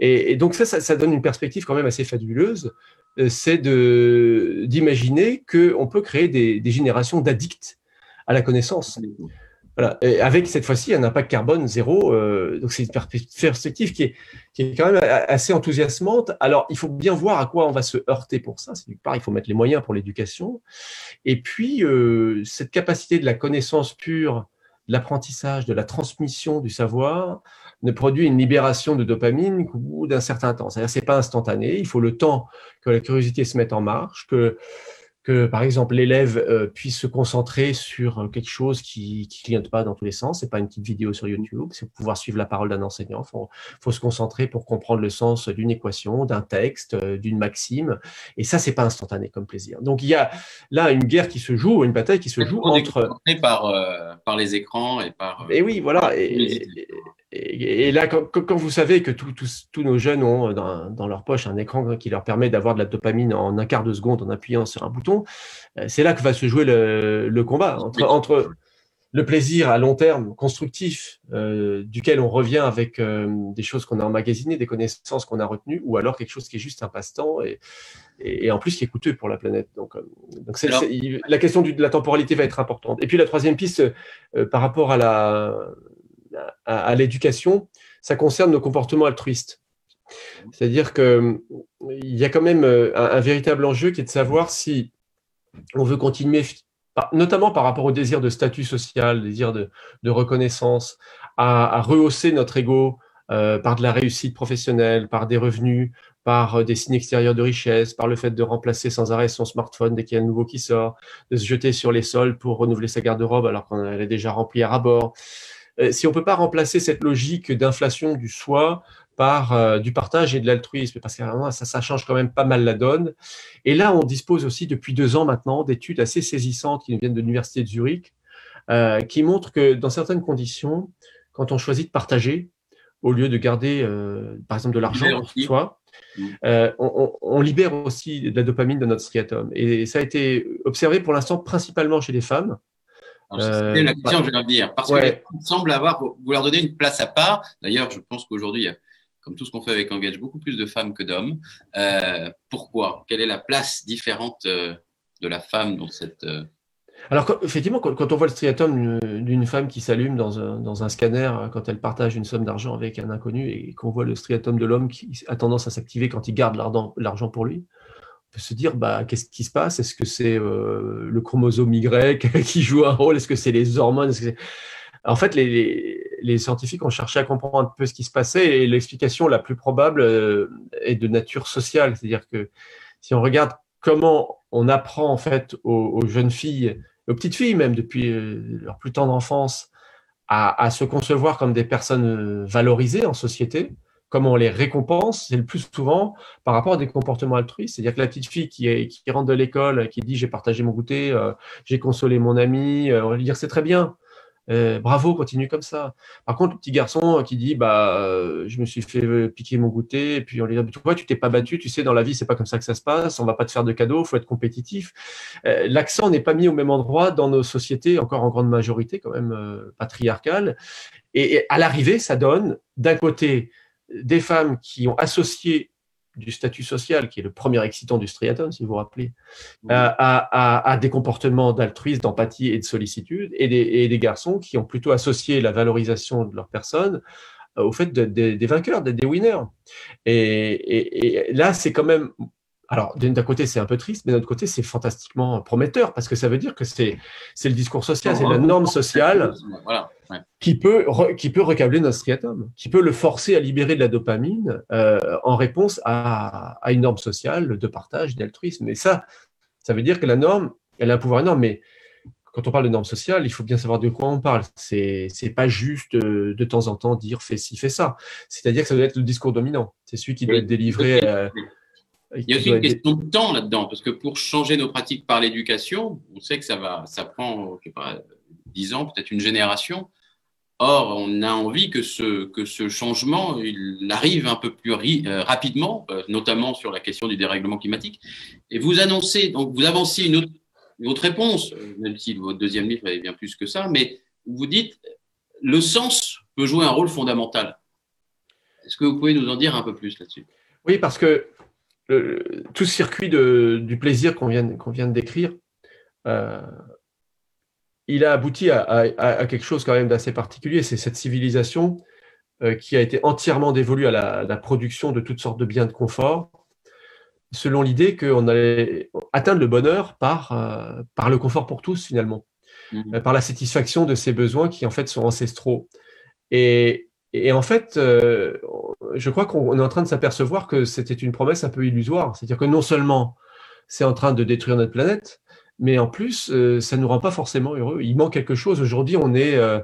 Speaker 6: Et, donc ça, ça, donne une perspective quand même assez fabuleuse euh, c'est d'imaginer qu'on peut créer des générations d'addicts à la connaissance. Avec cette fois-ci un impact carbone zéro. euh, donc c'est une perspe- perspective qui est, quand même assez enthousiasmante. Alors il faut bien voir à quoi on va se heurter pour ça. C'est d'une part il faut mettre les moyens pour l'éducation, et puis euh, cette capacité de la connaissance pure, de l'apprentissage, de la transmission du savoir ne produit une libération de dopamine qu'au bout d'un certain temps. C'est-à-dire c'est pas instantané. Il faut le temps que la curiosité se mette en marche, que que par exemple l'élève euh, puisse se concentrer sur euh, quelque chose qui qui clignote pas dans tous les sens. C'est pas une petite vidéo sur YouTube, c'est pouvoir suivre la parole d'un enseignant. Faut faut se concentrer pour comprendre le sens d'une équation, d'un texte, euh, d'une maxime. Et ça c'est pas instantané comme plaisir. Donc il y a là une guerre qui se joue, une bataille qui se joue
Speaker 1: On est
Speaker 6: entre
Speaker 1: par, euh, par les écrans et par. euh,
Speaker 6: et oui, voilà. Et, et. Et- et là, quand, vous savez que tous- nos jeunes ont dans, dans leur poche un écran qui leur permet d'avoir de la dopamine en un quart de seconde en appuyant sur un bouton, euh, c'est là que va se jouer le, le combat entre, le plaisir à long terme constructif, euh, duquel on revient avec euh, des choses qu'on a emmagasinées, des connaissances qu'on a retenues, ou alors quelque chose qui est juste un passe-temps et, et, et en plus qui est coûteux pour la planète. Donc, euh, c'est- la question du- de la temporalité va être importante. Et puis la troisième piste, par rapport à la à, l'éducation, ça concerne nos comportements altruistes. C'est-à-dire que euh, y a quand même euh, un, véritable enjeu qui est de savoir si on veut continuer, notamment par rapport au désir de statut social, désir de, reconnaissance, à, rehausser notre ego euh, par de la réussite professionnelle, par des revenus, par des signes extérieurs de richesse, par le fait de remplacer sans arrêt son smartphone dès qu'il y a un nouveau qui sort, de se jeter sur les sols pour renouveler sa garde-robe alors qu'on est déjà remplie à ras-bord. Euh, si on peut pas remplacer cette logique d'inflation du soi par euh, du partage et de l'altruisme, parce que vraiment, ça, ça change quand même pas mal la donne. Et là, on dispose aussi depuis deux ans maintenant d'études assez saisissantes qui viennent de l'université de Zurich, euh, qui montrent que dans certaines conditions, quand on choisit de partager au lieu de garder, euh, par exemple, de l'argent pour soi,
Speaker 1: Mm.
Speaker 6: euh, on, on- libère aussi de la dopamine de notre striatum. Et ça a été observé pour l'instant principalement chez les femmes.
Speaker 1: C'est
Speaker 6: Euh,
Speaker 1: la question que je viens de dire. Parce
Speaker 6: ouais.
Speaker 1: que semblent avoir, vous leur donnez une place à part. D'ailleurs, je pense qu'aujourd'hui, comme tout ce qu'on fait avec Engage, beaucoup plus de femmes que d'hommes. Euh, pourquoi? Quelle est la place différente euh, de la femme dans cette.
Speaker 6: Alors, quand- effectivement, quand, quand on voit le striatum d'une- femme qui s'allume dans un, dans un scanner quand elle partage une somme d'argent avec un inconnu et qu'on voit le striatum de l'homme qui a tendance à s'activer quand il garde l'argent pour lui, peut se dire bah, qu'est-ce qui se passe? Est-ce que c'est euh, le chromosome Y *laughs* qui joue un rôle? Est-ce que c'est les hormones? En fait, les, les- scientifiques ont cherché à comprendre un peu ce qui se passait et l'explication la plus probable euh, est de nature sociale. C'est-à-dire que si on regarde comment on apprend en fait aux, jeunes filles, aux petites filles même depuis euh, leur plus tendre enfance, à, se concevoir comme des personnes valorisées en société, comment on les récompense, c'est le plus souvent par rapport à des comportements altruistes. C'est-à-dire que la petite fille qui, rentre de l'école, qui dit j'ai partagé mon goûter, euh, j'ai consolé mon ami, euh, on va lui dire c'est très bien. Euh, bravo, continue comme ça. Par contre, le petit garçon qui dit bah je me suis fait piquer mon goûter et puis on lui dit tu vois tu t'es pas battu, tu sais dans la vie c'est pas comme ça que ça se passe, on va pas te faire de cadeaux, faut être compétitif. L'accent n'est pas mis au même endroit dans nos sociétés, encore en grande majorité quand même patriarcales. Et, et à l'arrivée, ça donne d'un côté des femmes qui ont associé du statut social, qui est le premier excitant du striatum, si vous vous rappelez, à, à- à des comportements d'altruisme, d'empathie et de sollicitude, et des, et des garçons qui ont plutôt associé la valorisation de leur personne euh, au fait de- des vainqueurs, d'être des winners. Et, et- et là, c'est quand même... Alors, d'un côté, c'est un peu triste, mais d'un autre côté, c'est fantastiquement prometteur, parce que ça veut dire que c'est c'est le discours social, c'est la norme sociale
Speaker 1: Voilà. Ouais.
Speaker 6: qui peut, re- qui peut recabler notre striatum, qui peut le forcer à libérer de la dopamine euh, en réponse à, à une norme sociale de partage, d'altruisme. Et ça, ça veut dire que la norme, elle a un pouvoir énorme, mais quand on parle de norme sociale, il faut bien savoir de quoi on parle. C'est c'est pas juste euh, de temps en temps dire fais ci, fais ça. C'est-à-dire que ça doit être le discours dominant. C'est celui qui doit être délivré. euh,
Speaker 1: Il y a
Speaker 6: qui
Speaker 1: aussi une
Speaker 6: être-
Speaker 1: question de temps là-dedans, parce que pour changer nos pratiques par l'éducation, on sait que ça va, ça prend, je sais pas, 10 ans, peut-être une génération. Or, on a envie que ce, changement, arrive un peu plus euh, rapidement, euh, notamment sur la question du dérèglement climatique. Et vous annoncez, donc vous avancez une autre, réponse, euh, même si votre deuxième livre est bien plus que ça, mais vous dites, le sens peut jouer un rôle fondamental. Est-ce que vous pouvez nous en dire un peu plus là-dessus?
Speaker 6: Oui, parce que le- tout ce circuit du plaisir qu'on vient, de décrire, il a abouti à, à- à quelque chose quand même d'assez particulier. C'est cette civilisation euh, qui a été entièrement dévolue à la, la production de toutes sortes de biens de confort, selon l'idée qu'on allait atteindre le bonheur par, euh, par le confort pour tous finalement,
Speaker 1: Mhm.
Speaker 6: euh, par la satisfaction de ces besoins qui en fait sont ancestraux. Et, et en fait, euh, je crois qu'on est en train de s'apercevoir que c'était une promesse un peu illusoire. C'est-à-dire que non seulement c'est en train de détruire notre planète, mais en plus, euh, ça ne nous rend pas forcément heureux. Il manque quelque chose. Aujourd'hui, on est, euh,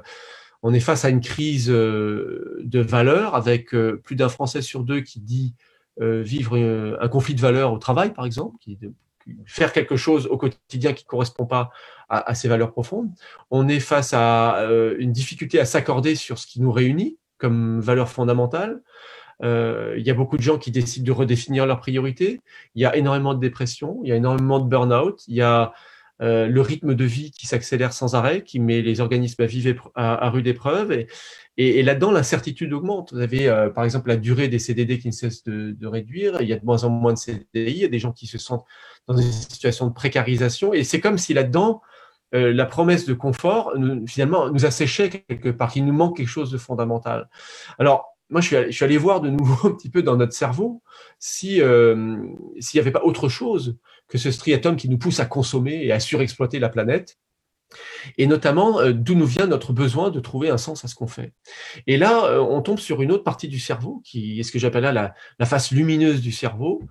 Speaker 6: on est face à une crise euh, de valeurs avec plus d'un Français sur deux qui dit vivre un conflit de valeurs au travail, par exemple, qui, de- faire quelque chose au quotidien qui ne correspond pas à, à ses valeurs profondes. On est face à une difficulté à s'accorder sur ce qui nous réunit comme valeur fondamentale. Euh, il y a beaucoup de gens qui décident de redéfinir leurs priorités. Il y a énormément de dépression, il y a énormément de burn-out, il y a euh, le rythme de vie qui s'accélère sans arrêt, qui met les organismes à, vivre à, rude épreuve. Et, là-dedans, l'incertitude augmente. Vous avez, euh, par exemple, la durée des CDD qui ne cesse de, réduire. Il y a de moins en moins de CDI. Il y a des gens qui se sentent dans une situation de précarisation. Et c'est comme si là-dedans, la promesse de confort, finalement, nous asséchait quelque part. Il nous manque quelque chose de fondamental. Alors, moi, je suis, allé, voir de nouveau *laughs* un petit peu dans notre cerveau si euh, s'il n'y avait pas autre chose que ce striatum qui nous pousse à consommer et à surexploiter la planète, et notamment euh, d'où nous vient notre besoin de trouver un sens à ce qu'on fait. Et là, euh, on tombe sur une autre partie du cerveau, qui est ce que j'appelle là la, face lumineuse du cerveau.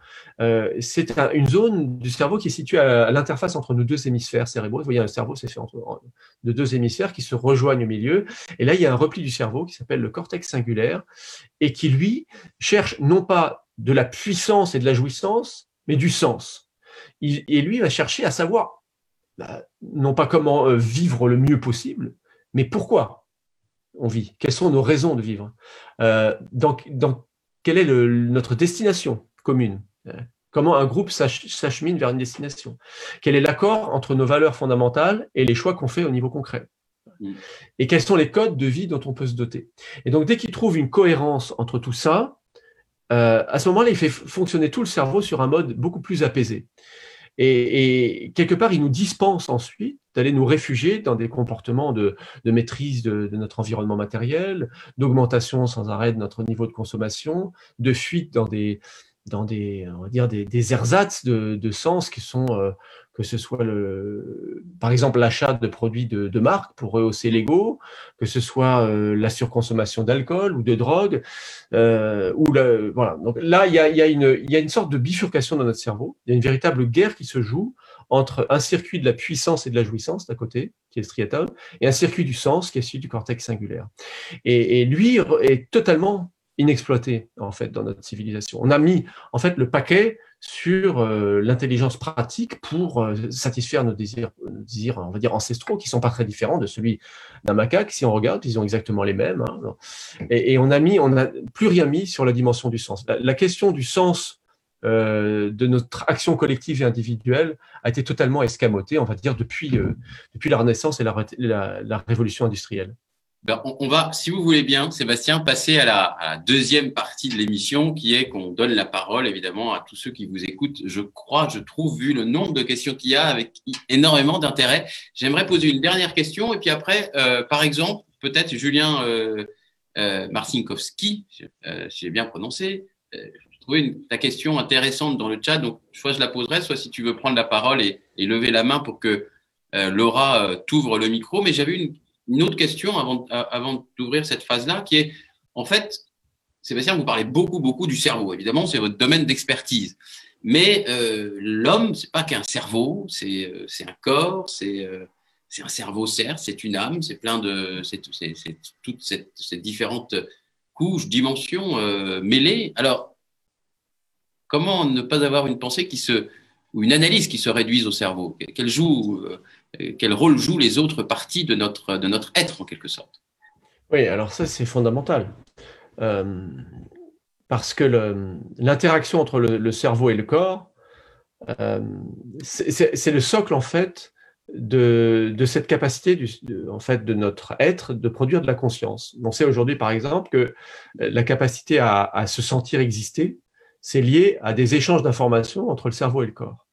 Speaker 6: Euh, c'est un- une zone du cerveau qui est située à, l'interface entre nos deux hémisphères cérébraux. Vous voyez, un cerveau, c'est fait entre, en- de deux hémisphères qui se rejoignent au milieu. Et là, il y a un repli du cerveau qui s'appelle le cortex singulaire et qui, lui, cherche non pas de la puissance et de la jouissance, mais du sens. Et lui va chercher à savoir, non pas comment euh, vivre le mieux possible, mais pourquoi on vit, quelles sont nos raisons de vivre, euh, dans, dans- quelle est le- notre destination commune, euh, comment un groupe s'ach- s'achemine vers une destination, quel est l'accord entre nos valeurs fondamentales et les choix qu'on fait au niveau concret?
Speaker 1: Mm.
Speaker 6: Et quels sont les codes de vie dont on peut se doter? Et donc, dès qu'il trouve une cohérence entre tout ça, euh, à ce moment-là, il fait fonctionner tout le cerveau sur un mode beaucoup plus apaisé. Et, quelque part, il nous dispense ensuite d'aller nous réfugier dans des comportements de, maîtrise de, notre environnement matériel, d'augmentation sans arrêt de notre niveau de consommation, de fuite dans des, dans des, on va dire des, des ersatz de, de sens qui sont euh, que ce soit le, par exemple l'achat de produits de, marque pour rehausser l'ego, que ce soit euh, la surconsommation d'alcool ou de drogue, euh, ou la, voilà. Donc là, il y a, y, a y a une sorte de bifurcation dans notre cerveau. Il y a une véritable guerre qui se joue entre un circuit de la puissance et de la jouissance d'un côté, qui est le striatum, et un circuit du sens qui est celui du cortex singulaire. Et lui est totalement inexploité en fait dans notre civilisation. On a mis en fait le paquet sur euh, l'intelligence pratique pour euh, satisfaire nos désirs, nos désirs, on va dire ancestraux, qui sont pas très différents de celui d'un macaque. Si on regarde, ils ont exactement les mêmes. Hein. Et, on a mis, on n'a plus rien mis sur la dimension du sens. La, question du sens euh, de notre action collective et individuelle a été totalement escamotée, on va dire, depuis, depuis la Renaissance et la, la révolution industrielle.
Speaker 1: Ben, on, va, si vous voulez bien, Sébastien, passer à la, deuxième partie de l'émission, qui est qu'on donne la parole, évidemment, à tous ceux qui vous écoutent. Je crois, je trouve, vu le nombre de questions qu'il y a, avec énormément d'intérêt. J'aimerais poser une dernière question, et puis après, euh, par exemple, peut-être Julien euh, euh, Marcinkowski, j'ai bien prononcé, j'ai trouvé ta question intéressante dans le chat, donc soit je la poserai, soit si tu veux prendre la parole et, et lever la main pour que Laura t'ouvre le micro. Mais j'avais une une autre question avant, d'ouvrir cette phase-là, qui est, en fait, Sébastien, vous parlez beaucoup, beaucoup du cerveau. Évidemment, c'est votre domaine d'expertise. Mais euh, l'homme, c'est pas qu'un cerveau, c'est euh, un corps, c'est euh, un cerveau, certes, c'est une âme, c'est plein de. C'est toutes ces différentes couches, dimensions euh, mêlées. Alors, comment ne pas avoir une pensée qui se. ou une analyse qui se réduise au cerveau? Qu'elle joue quel rôle jouent les autres parties de notre, de notre être en quelque sorte.
Speaker 6: Oui, alors ça c'est fondamental. Euh, parce que l'interaction entre le, le, cerveau et le corps, euh, c'est le socle en fait de, de cette capacité du, de, en fait de notre être de produire de la conscience. On sait aujourd'hui par exemple que la capacité à, à se sentir exister, c'est lié à des échanges d'informations entre le cerveau et le corps.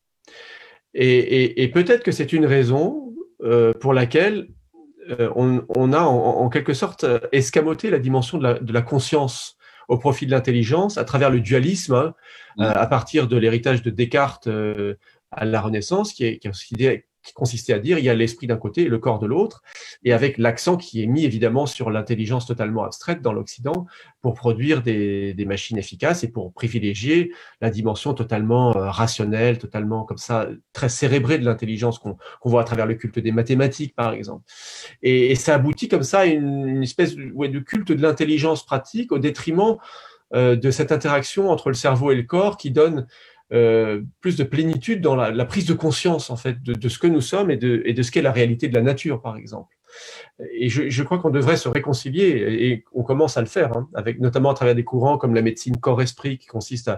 Speaker 6: Et, et, et peut-être que c'est une raison euh, pour laquelle euh, on, on, a en, en, quelque sorte escamoté la dimension de la, de la conscience au profit de l'intelligence à travers le dualisme, hein, euh, à partir de l'héritage de Descartes euh, à la Renaissance, qui est, qui est qui consistait à dire il y a l'esprit d'un côté et le corps de l'autre, et avec l'accent qui est mis évidemment sur l'intelligence totalement abstraite dans l'Occident pour produire des, machines efficaces et pour privilégier la dimension totalement euh, rationnelle, totalement comme ça, très cérébrée de l'intelligence qu'on qu voit à travers le culte des mathématiques, par exemple. Et, ça aboutit comme ça à une, espèce de, ouais, de culte de l'intelligence pratique au détriment euh, de cette interaction entre le cerveau et le corps qui donne euh, plus de plénitude dans la, prise de conscience en fait de, de ce que nous sommes et de, et de ce qu'est la réalité de la nature, par exemple. Et je, crois qu'on devrait se réconcilier, et on commence à le faire, hein, avec notamment à travers des courants comme la médecine corps-esprit, qui consiste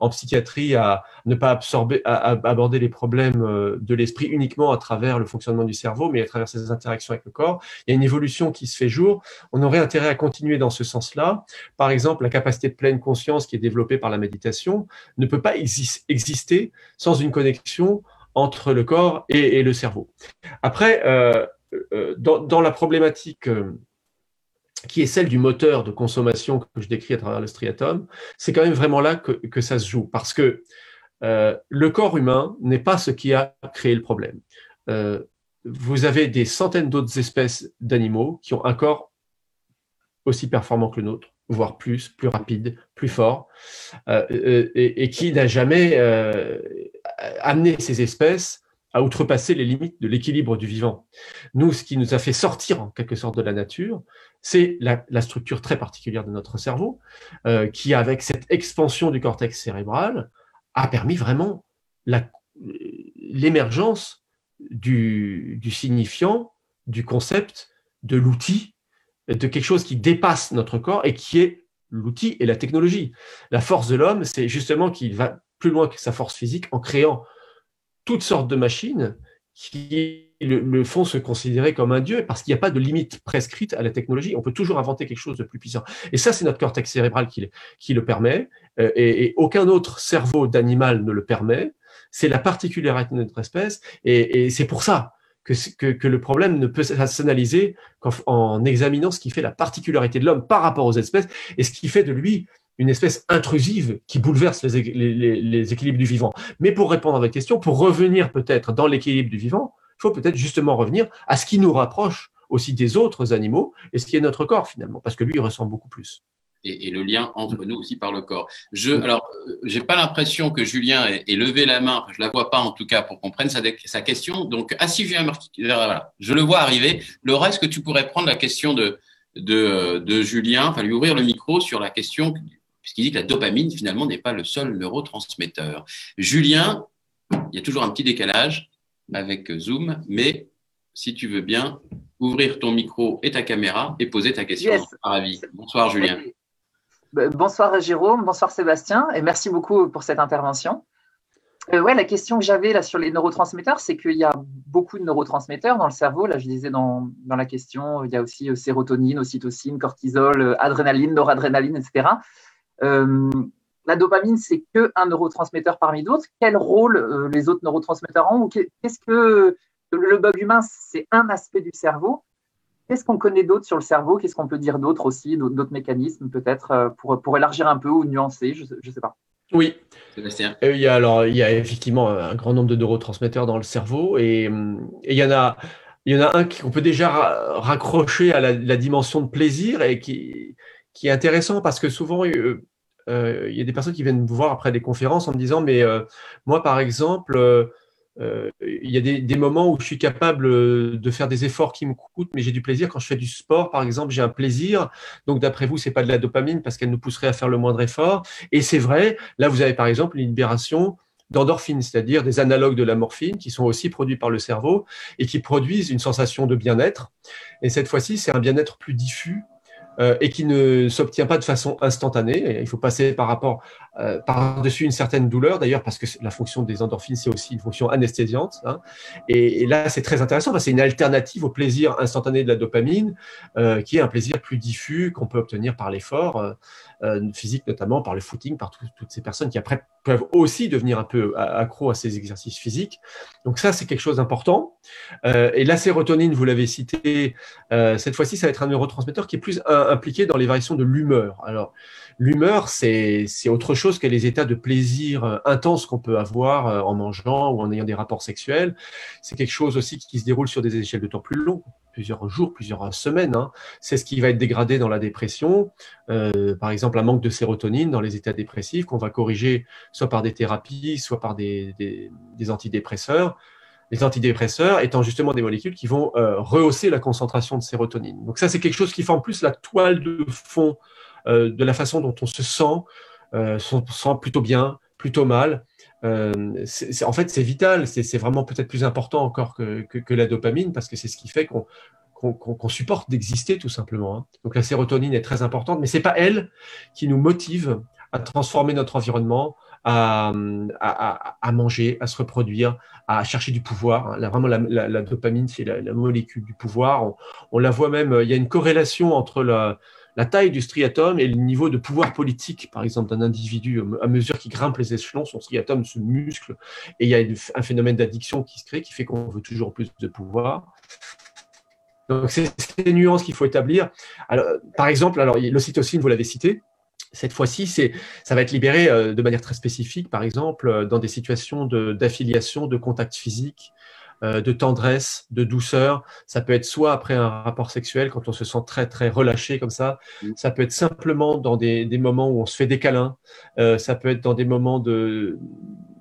Speaker 6: en psychiatrie à ne pas absorber, à, aborder les problèmes euh, de l'esprit uniquement à travers le fonctionnement du cerveau, mais à travers ses interactions avec le corps. Il y a une évolution qui se fait jour. On aurait intérêt à continuer dans ce sens-là. Par exemple, la capacité de pleine conscience qui est développée par la méditation ne peut pas exis exister sans une connexion entre le corps et, le cerveau. Après, euh, dans, dans, la problématique euh, qui est celle du moteur de consommation que je décris à travers le striatum, c'est quand même vraiment là que, ça se joue, parce que euh, le corps humain n'est pas ce qui a créé le problème. Euh, vous avez des centaines d'autres espèces d'animaux qui ont un corps aussi performant que le nôtre, voire plus, plus rapide, plus fort, euh, et, qui n'a jamais amené ces espèces à outrepasser les limites de l'équilibre du vivant. Nous, ce qui nous a fait sortir en quelque sorte de la nature, c'est la, structure très particulière de notre cerveau, euh, qui, avec cette expansion du cortex cérébral, a permis vraiment l'émergence du signifiant, du concept, de l'outil, de quelque chose qui dépasse notre corps et qui est l'outil et la technologie. La force de l'homme, c'est justement qu'il va plus loin que sa force physique en créant toutes sortes de machines qui le, font se considérer comme un dieu parce qu'il n'y a pas de limite prescrite à la technologie. On peut toujours inventer quelque chose de plus puissant. Et ça, c'est notre cortex cérébral qui, le permet, euh, et, aucun autre cerveau d'animal ne le permet. C'est la particularité de notre espèce, et, c'est pour ça que, le problème ne peut s'analyser qu'en en examinant ce qui fait la particularité de l'homme par rapport aux espèces et ce qui fait de lui une espèce intrusive qui bouleverse les, les, les équilibres du vivant. Mais pour répondre à votre question, pour revenir peut-être dans l'équilibre du vivant, il faut peut-être justement revenir à ce qui nous rapproche aussi des autres animaux et ce qui est notre corps finalement, parce que lui, il ressent beaucoup plus
Speaker 1: et, et, le lien entre nous aussi par le corps. Je, alors, euh, j'ai pas l'impression que Julien ait, ait, levé la main, je la vois pas en tout cas pour qu'on prenne sa, sa question. Donc, ah si, Julien voilà, je le vois arriver. Laura, est-ce que tu pourrais prendre la question de, de, de Julien, enfin lui ouvrir le micro sur la question, puisqu'il dit que la dopamine finalement n'est pas le seul neurotransmetteur. Julien, il y a toujours un petit décalage avec Zoom, mais si tu veux bien, ouvrir ton micro et ta caméra et poser ta question.
Speaker 7: Yes.
Speaker 1: Ravi. Bonsoir Julien.
Speaker 7: Bah, bonsoir Jérôme, bonsoir Sébastien, et merci beaucoup pour cette intervention. Euh, ouais, la question que j'avais là sur les neurotransmetteurs, c'est qu'il y a beaucoup de neurotransmetteurs dans le cerveau. Là, je disais dans, dans la question, il y a aussi euh, sérotonine, ocytocine, cortisol, euh, adrénaline, noradrénaline, etc. Euh, la dopamine, c'est que un neurotransmetteur parmi d'autres. Quel rôle euh, les autres neurotransmetteurs ont Qu'est-ce que le bug humain, c'est un aspect du cerveau Qu'est-ce qu'on connaît d'autre sur le cerveau? Qu'est-ce qu'on peut dire d'autre aussi D'autres mécanismes peut-être euh, pour, pour élargir un peu ou nuancer Je ne sais pas.
Speaker 6: Oui.
Speaker 1: Sébastien
Speaker 6: il y, a, alors, il y a effectivement un grand nombre de neurotransmetteurs dans le cerveau et, et il, y en a, il y en a un qu'on peut déjà raccrocher à la, la, dimension de plaisir et qui, qui est intéressant parce que souvent, il y a des personnes qui viennent me voir après des conférences en me disant, mais euh, moi, par exemple, euh, il y a des, moments où je suis capable euh, de faire des efforts qui me coûtent, mais j'ai du plaisir. Quand je fais du sport, par exemple, j'ai un plaisir. Donc, d'après vous, c'est pas de la dopamine parce qu'elle nous pousserait à faire le moindre effort. Et c'est vrai. Là, vous avez par exemple une libération d'endorphines, c'est-à-dire des analogues de la morphine qui sont aussi produits par le cerveau et qui produisent une sensation de bien-être. Et cette fois-ci, c'est un bien-être plus diffus euh, et qui ne s'obtient pas de façon instantanée. Il faut passer par rapport euh, par-dessus une certaine douleur, d'ailleurs, parce que la fonction des endorphines, c'est aussi une fonction anesthésiante. Hein. Et, là, c'est très intéressant, parce c'est une alternative au plaisir instantané de la dopamine, euh, qui est un plaisir plus diffus qu'on peut obtenir par l'effort physique, notamment par le footing, par tout, toutes ces personnes qui après peuvent aussi devenir un peu accro à ces exercices physiques. Donc ça, c'est quelque chose d'important. Euh, et la sérotonine, vous l'avez cité, cette fois-ci, ça va être un neurotransmetteur qui est plus impliqué dans les variations de l'humeur. Alors, l'humeur, c'est autre chose que les états de plaisir euh, intenses qu'on peut avoir euh, en mangeant ou en ayant des rapports sexuels. C'est quelque chose aussi qui se déroule sur des échelles de temps plus longues, plusieurs jours, plusieurs semaines. Hein. C'est ce qui va être dégradé dans la dépression. Euh, par exemple, un manque de sérotonine dans les états dépressifs qu'on va corriger soit par des thérapies, soit par des, des, antidépresseurs les antidépresseurs étant justement des molécules qui vont rehausser la concentration de sérotonine. Donc ça, c'est quelque chose qui forme plus la toile de fond euh, de la façon dont on se sent, euh, se sent plutôt bien, plutôt mal. Euh, en fait, c'est vital, c'est, vraiment peut-être plus important encore que, que, la dopamine parce que c'est ce qui fait qu'on, supporte d'exister tout simplement. Hein. Donc la sérotonine est très importante, mais c'est pas elle qui nous motive à transformer notre environnement, à, à, manger, à se reproduire, à chercher du pouvoir. Là, vraiment, la, dopamine, c'est la, molécule du pouvoir. On, la voit même, il y a une corrélation entre la, la taille du striatum et le niveau de pouvoir politique, par exemple, d'un individu, à mesure qu'il grimpe les échelons, son striatum se muscle et il y a un phénomène d'addiction qui se crée qui fait qu'on veut toujours plus de pouvoir. Donc, c'est ces nuances qu'il faut établir. Par exemple, alors l'ocytocine, vous l'avez cité, cette fois-ci, ça va être libéré euh, de manière très spécifique, par exemple, euh, dans des situations d'affiliation, de, contact physique, de tendresse, de douceur. Ça peut être soit après un rapport sexuel, quand on se sent très, très relâché comme ça. Ça peut être simplement dans des, des moments où on se fait des câlins. Euh, ça peut être dans des moments de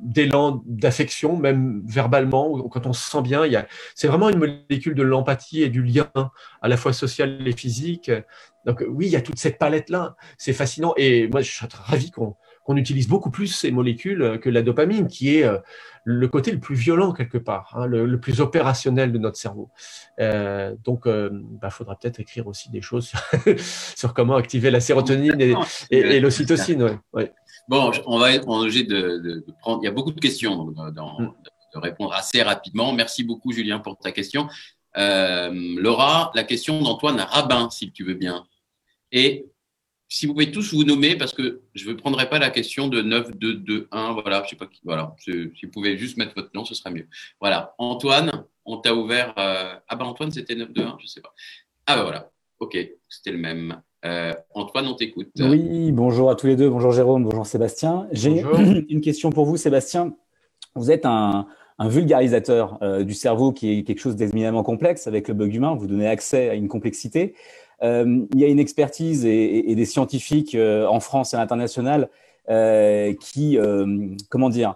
Speaker 6: d'élan d'affection, même verbalement, quand on se sent bien. Il y a, c'est vraiment une molécule de l'empathie et du lien, à la fois social et physique. Donc oui, il y a toute cette palette-là. C'est fascinant. Et moi, je suis ravi qu'on qu'on utilise beaucoup plus ces molécules que la dopamine, qui est euh, le côté le plus violent quelque part, hein, le, le, plus opérationnel de notre cerveau. Euh, donc, il euh, bah, faudra peut-être écrire aussi des choses sur, *laughs* sur comment activer la sérotonine et, et, et l'ocytocine. Ouais, ouais.
Speaker 1: Bon, on va être obligé de, de, de, prendre. Il y a beaucoup de questions, donc dans, mm. de répondre assez rapidement. Merci beaucoup, Julien, pour ta question. Euh, Laura, la question d'Antoine Rabin, si tu veux bien. Et si vous pouvez tous vous nommer, parce que je ne prendrai pas la question de 9, 2, 2, 1, voilà, je sais pas qui, voilà. Si vous pouvez juste mettre votre nom, ce serait mieux. Voilà. Antoine, on t'a ouvert. euh, Ah ben Antoine, c'était 9, 2, 1, je ne sais pas. Ah ben voilà. Ok, c'était le même. Euh, Antoine, on t'écoute.
Speaker 8: Oui, bonjour à tous les deux. Bonjour Jérôme, bonjour Sébastien. J'ai
Speaker 6: Bonjour. *clears throat*
Speaker 8: une question pour vous, Sébastien. Vous êtes un, un vulgarisateur euh, du cerveau qui est quelque chose d'éminemment complexe avec le bug humain. Vous donnez accès à une complexité. Euh, il y a une expertise et, des scientifiques euh, en France et à l'international euh, qui, comment dire,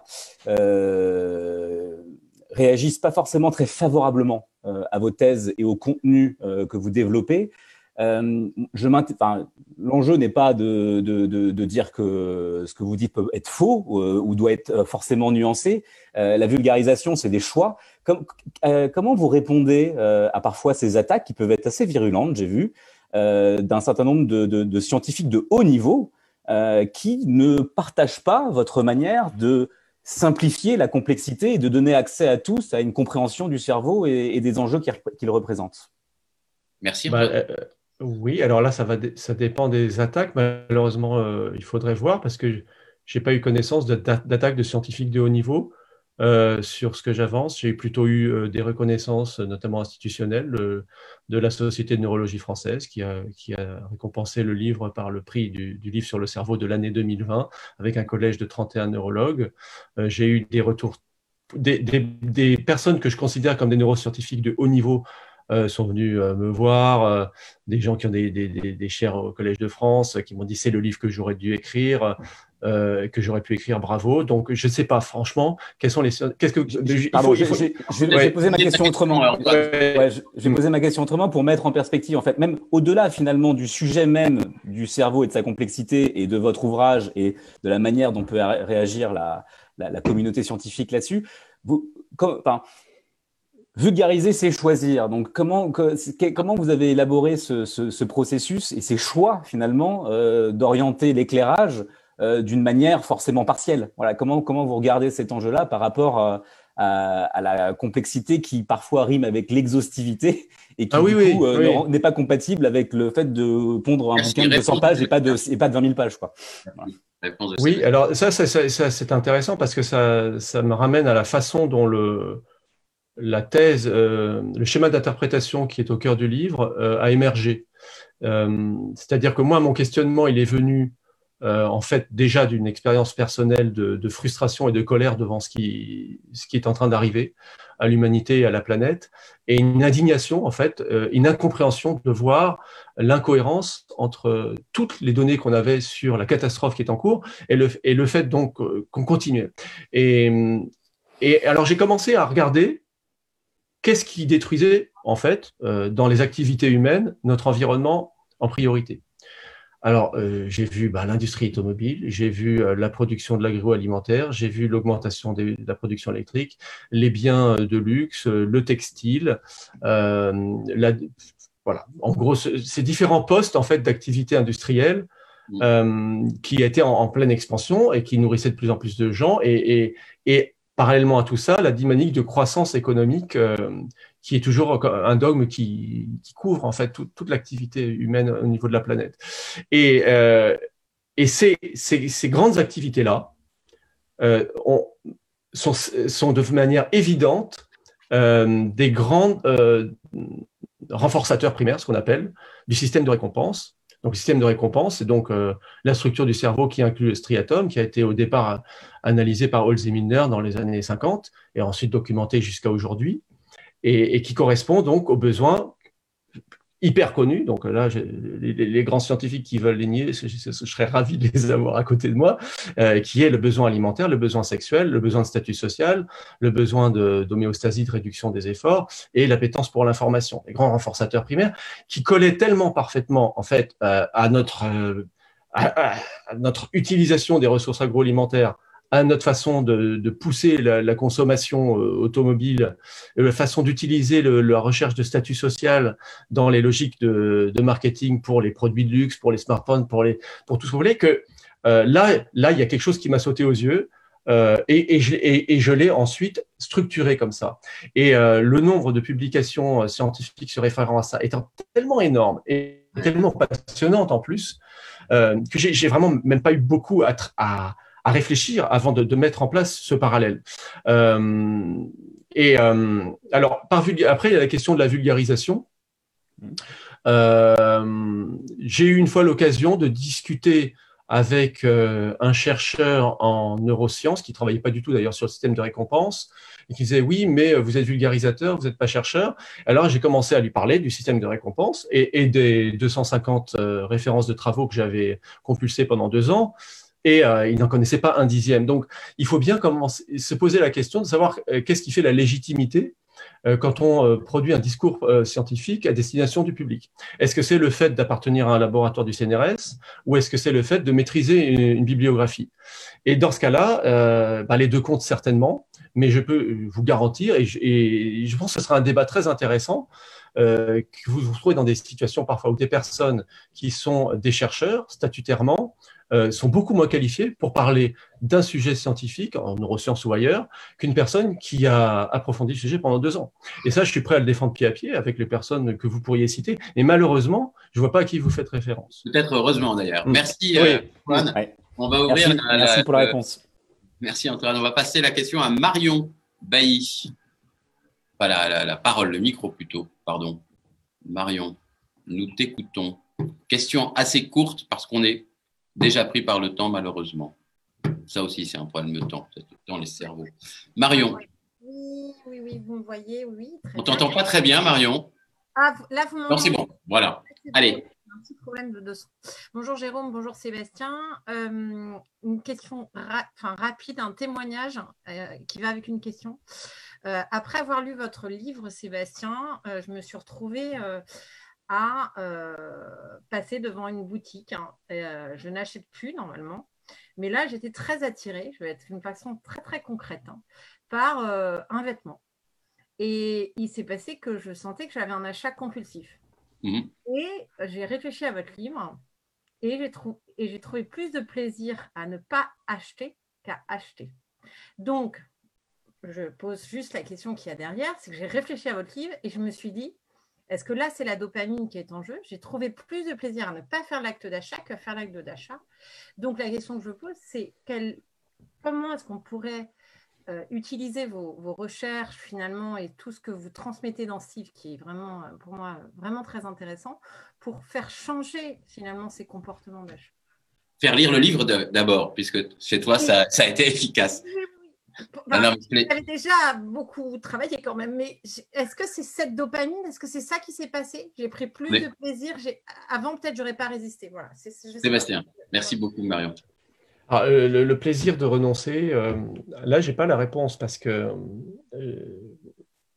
Speaker 8: réagissent pas forcément très favorablement à vos thèses et au contenu que vous développez. Euh, L'enjeu n'est pas de, de, dire que ce que vous dites peut être faux ou doit être forcément nuancé. La vulgarisation, c'est des choix. Com- comment vous répondez à parfois ces attaques qui peuvent être assez virulentes, j'ai vu, d'un certain nombre de, de, de scientifiques de haut niveau euh, qui ne partagent pas votre manière de simplifier la complexité et de donner accès à tous à une compréhension du cerveau et, et des enjeux qu'il représente
Speaker 1: Merci.
Speaker 6: Bah, euh, oui, alors là, ça, va ça dépend des attaques. Malheureusement, euh, il faudrait voir parce que j'ai pas eu connaissance de- d'attaques de scientifiques de haut niveau euh, sur ce que j'avance. J'ai plutôt eu euh, des reconnaissances, notamment institutionnelles, euh, de la Société de neurologie française qui a, récompensé le livre par le prix du, livre sur le cerveau de l'année 2020 avec un collège de 31 neurologues. J'ai eu des retours, des, personnes que je considère comme des neuroscientifiques de haut niveau sont venus euh, me voir, des gens qui ont des, des, chaires au Collège de France, qui m'ont dit c'est le livre que j'aurais dû écrire, euh, que j'aurais pu écrire, bravo. Donc je ne sais pas franchement quels sont les. Qu'est-ce que il
Speaker 8: Pardon,
Speaker 6: faut-
Speaker 8: j'ai
Speaker 6: il faut-
Speaker 8: j'ai- j'ai-
Speaker 6: Ouais.
Speaker 8: j'ai posé ma question autrement.
Speaker 6: Ouais.
Speaker 8: Ouais, je, je vais poser ma question autrement pour mettre en perspective, en fait, même au-delà finalement du sujet même du cerveau et de sa complexité et de votre ouvrage et de la manière dont peut ré- réagir la, la, la communauté scientifique là-dessus. Vous, com- enfin, vulgariser, c'est choisir. Donc, comment, que- comment vous avez élaboré ce, ce, ce processus et ces choix finalement euh, d'orienter l'éclairage euh, d'une manière forcément partielle Voilà, comment, comment vous regardez cet enjeu-là par rapport à, à, à la complexité qui parfois rime avec l'exhaustivité et qui
Speaker 6: Ah oui,
Speaker 8: du
Speaker 6: oui,
Speaker 8: coup euh,
Speaker 6: oui.
Speaker 8: n'est pas compatible avec le fait de pondre un bouquin de 200
Speaker 1: réponse.
Speaker 8: pages et pas de, et pas de 20 000 pages. Quoi.
Speaker 6: Oui, alors ça, ça, ça- ça, c'est intéressant parce que ça, ça me ramène à la façon dont le, la thèse, euh, le schéma d'interprétation qui est au cœur du livre euh, a émergé. Euh, C'est-à-dire que moi, mon questionnement, il est venu euh, en fait déjà d'une expérience personnelle de, de frustration et de colère devant ce qui, ce qui est en train d'arriver à l'humanité et à la planète, et une indignation, en fait, euh, une incompréhension de voir l'incohérence entre toutes les données qu'on avait sur la catastrophe qui est en cours et le, et le fait donc euh, qu'on continuait. Et, et alors j'ai commencé à regarder qu'est-ce qui détruisait en fait euh, dans les activités humaines notre environnement en priorité. Alors, euh, j'ai vu bah, l'industrie automobile, j'ai vu euh, la production de l'agroalimentaire, j'ai vu l'augmentation de la production électrique, les biens euh, de luxe, le textile, euh, la- voilà. En gros, ce- ces différents postes en fait d'activité industrielle
Speaker 1: Mm.
Speaker 6: qui étaient en, en pleine expansion et qui nourrissaient de plus en plus de gens et, et, et parallèlement à tout ça, la dynamique de croissance économique qui est toujours un dogme qui, couvre en fait toute- l'activité humaine au niveau de la planète. Et, euh, ces, grandes activités-là euh, ont- sont, de manière évidente euh, des grands renforçateurs primaires, ce qu'on appelle, du système de récompense. Donc, le système de récompense, c'est donc la structure du cerveau qui inclut le striatum, qui a été au départ analysé par Holz et Milner dans les années 50 et ensuite documenté jusqu'à aujourd'hui, et, qui correspond donc aux besoins hyper connus. Donc là, les, grands scientifiques qui veulent les nier, je, serais ravi de les avoir à côté de moi, euh, qui est le besoin alimentaire, le besoin sexuel, le besoin de statut social, le besoin d'homéostasie, de, réduction des efforts, et l'appétence pour l'information. Les grands renforçateurs primaires qui collaient tellement parfaitement, en fait, euh, euh, à notre utilisation des ressources agroalimentaires, notre façon de, pousser la, consommation euh, automobile, la façon d'utiliser la recherche de statut social dans les logiques de, marketing pour les produits de luxe, pour les smartphones, pour, les, pour tout ce que vous voulez, que euh, là, là, il y a quelque chose qui m'a sauté aux yeux. euh, et, et je, l'ai ensuite structuré comme ça. Et le nombre de publications scientifiques se référant à ça étant tellement énorme et tellement passionnante en plus, que j'ai vraiment même pas eu beaucoup à, à réfléchir avant de, mettre en place ce parallèle. Euh, et euh, alors, après, il y a la question de la vulgarisation. Euh, j'ai eu une fois l'occasion de discuter avec un chercheur en neurosciences qui travaillait pas du tout d'ailleurs sur le système de récompense et qui disait oui mais vous êtes vulgarisateur, vous n'êtes pas chercheur. Alors j'ai commencé à lui parler du système de récompense et, des 250 euh, références de travaux que j'avais compulsées pendant deux ans et euh, il n'en connaissait pas un dixième. Donc il faut bien se poser la question de savoir euh, qu'est-ce qui fait la légitimité euh, quand on euh, produit un discours scientifique à destination du public Est-ce que c'est le fait d'appartenir à un laboratoire du CNRS ou est-ce que c'est le fait de maîtriser une, bibliographie? Et dans ce cas-là, bah, les deux comptent certainement, mais je peux vous garantir, et je, pense que ce sera un débat très intéressant, que vous vous trouvez dans des situations parfois où des personnes qui sont des chercheurs statutairement euh, sont beaucoup moins qualifiés pour parler d'un sujet scientifique, en neurosciences ou ailleurs, qu'une personne qui a approfondi le sujet pendant deux ans. Et ça, je suis prêt à le défendre pied à pied avec les personnes que vous pourriez citer. Et malheureusement, je ne vois pas à qui vous faites référence.
Speaker 1: Peut-être heureusement d'ailleurs. Mm. Merci, euh, Antoine. On va ouvrir
Speaker 8: merci, la, merci pour la réponse.
Speaker 1: Merci Antoine. On va passer la question à Marion Bailly. Voilà, la, la parole, le micro plutôt, pardon. Marion, nous t'écoutons. Question assez courte parce qu'on est déjà pris par le temps, malheureusement. Ça aussi, c'est un problème de temps, peut-être dans les cerveaux. Marion.
Speaker 9: Oui, oui, oui, vous me voyez, oui.
Speaker 1: On t'entend pas très bien, Marion.
Speaker 9: Ah, là, vous m'entendez?
Speaker 1: Non, c'est bon, voilà. Allez.
Speaker 9: Un petit problème de, son. Bonjour Jérôme, bonjour Sébastien. Euh, une question enfin, rapide, un témoignage euh, qui va avec une question. Euh, après avoir lu votre livre, Sébastien, je me suis retrouvée à euh, passer devant une boutique. Hein. Euh, je n'achète plus normalement. Mais là, j'étais très attirée, je vais être d'une façon très très concrète, hein, par euh, un vêtement. Et il s'est passé que je sentais que j'avais un achat compulsif. Mmh. Et j'ai réfléchi à votre livre et j'ai, et j'ai trouvé plus de plaisir à ne pas acheter qu'à acheter. Donc, je pose juste la question qu'il y a derrière, c'est que j'ai réfléchi à votre livre et je me suis dit, est-ce que là, c'est la dopamine qui est en jeu? J'ai trouvé plus de plaisir à ne pas faire l'acte d'achat qu'à faire l'acte d'achat. Donc, la question que je pose, c'est comment est-ce qu'on pourrait euh, utiliser vos, recherches finalement et tout ce que vous transmettez dans CIV, qui est vraiment, euh, pour moi, vraiment très intéressant, pour faire changer finalement ces comportements d'achat?
Speaker 1: Faire lire le livre d'abord, puisque chez toi, ça, ça, a été efficace.
Speaker 9: Bah, J'avais déjà beaucoup travaillé quand même, mais est-ce que c'est cette dopamine? Est-ce que c'est ça qui s'est passé? J'ai pris plus de plaisir. Avant, peut-être, j'aurais pas résisté. Voilà.
Speaker 1: Sébastien, merci beaucoup, Marion.
Speaker 6: Ah, euh, le, plaisir de renoncer, euh, là, j'ai pas la réponse parce que, euh,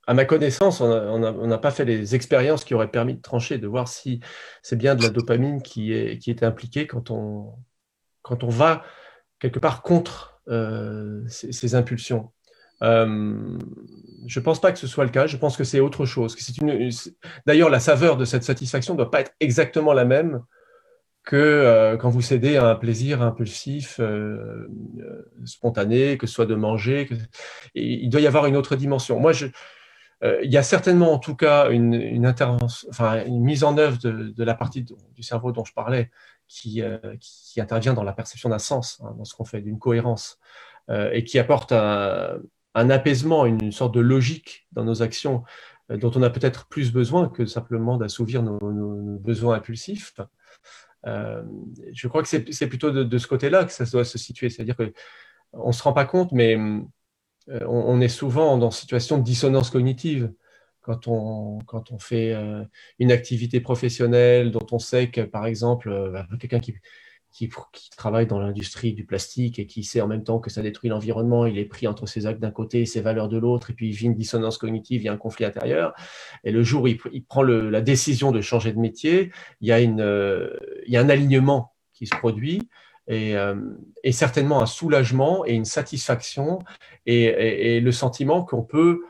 Speaker 6: à ma connaissance, on n'a pas fait les expériences qui auraient permis de trancher, de voir si c'est bien de la dopamine qui est, qui est impliquée quand on, quand on va quelque part contre euh, ces, impulsions. Euh, je ne pense pas que ce soit le cas. Je pense que c'est autre chose. D'ailleurs, la saveur de cette satisfaction ne doit pas être exactement la même que euh, quand vous cédez à un plaisir impulsif, spontané, que ce soit de manger. il doit y avoir une autre dimension. Moi, il y a certainement en tout cas une, une mise en œuvre de, la partie du cerveau dont je parlais qui, euh, qui intervient dans la perception d'un sens, hein, dans ce qu'on fait, d'une cohérence, euh, et qui apporte un, apaisement, une sorte de logique dans nos actions euh, dont on a peut-être plus besoin que simplement d'assouvir nos, besoins impulsifs. je crois que c'est plutôt de, ce côté-là que ça doit se situer, c'est-à-dire qu'on ne se rend pas compte, mais on, est souvent dans une situation de dissonance cognitive quand on, quand on fait euh, une activité professionnelle dont on sait que, par exemple, euh, bah, quelqu'un qui, qui, travaille dans l'industrie du plastique et qui sait en même temps que ça détruit l'environnement, il est pris entre ses actes d'un côté et ses valeurs de l'autre, et puis il vit une dissonance cognitive, il y a un conflit intérieur. Et le jour où il, prend la décision de changer de métier, il y a, une, euh, il y a un alignement qui se produit. Et, et, certainement un soulagement et une satisfaction et, et le sentiment qu'on peut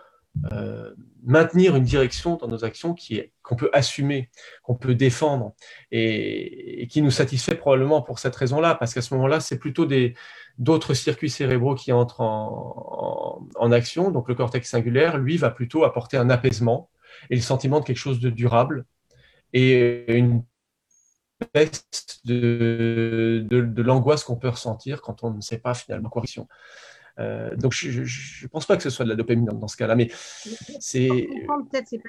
Speaker 6: euh, maintenir une direction dans nos actions qui est qu'on peut assumer, qu'on peut défendre et, qui nous satisfait probablement pour cette raison-là, parce qu'à ce moment-là, c'est plutôt des d'autres circuits cérébraux qui entrent en, action. Donc le cortex singulaire, lui, va plutôt apporter un apaisement et le sentiment de quelque chose de durable et une baisse de, de, de l'angoisse qu'on peut ressentir quand on ne sait pas finalement quoi. Euh, donc je ne pense pas que ce soit de la dopamine dans, dans ce cas-là, mais c'est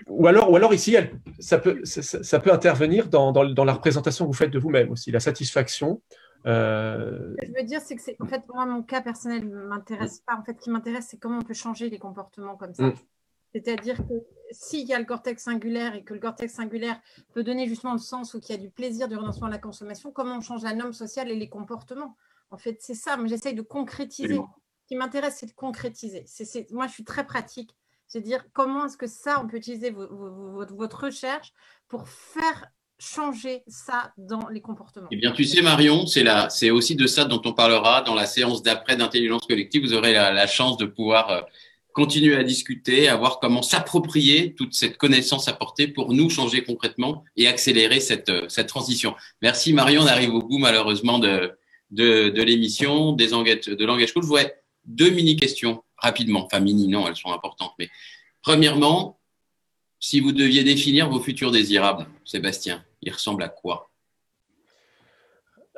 Speaker 6: ou alors ou alors ici elle, ça peut ça, ça, peut intervenir dans, dans, dans, la représentation que vous faites de vous-même aussi, la satisfaction.
Speaker 9: Euh... Ce que je veux dire, c'est que en fait moi mon cas personnel m'intéresse pas. En fait, ce qui m'intéresse, c'est comment on peut changer les comportements comme ça. Mm. C'est-à-dire que s'il y a le cortex singulaire et que le cortex singulaire peut donner justement le sens ou qu'il y a du plaisir du renoncement à la consommation, comment on change la norme sociale et les comportements? En fait, c'est ça. Mais j'essaye de concrétiser qui m'intéresse, c'est de concrétiser. Moi, je suis très pratique. C'est dire comment est-ce que ça, on peut utiliser votre recherche pour faire changer ça dans les comportements.
Speaker 1: Eh bien, tu sais, Marion, c'est, aussi de ça dont on parlera dans la séance d'après d'intelligence collective. Vous aurez la, chance de pouvoir euh, continuer à discuter, à voir comment s'approprier toute cette connaissance apportée pour nous changer concrètement et accélérer cette, euh, transition. Merci Marion, on arrive au bout malheureusement de, de, de l'émission des de Langage deux mini-questions rapidement. Enfin, mini, non, elles sont importantes. Mais premièrement, si vous deviez définir vos futurs désirables, Sébastien, ils ressemblent à quoi?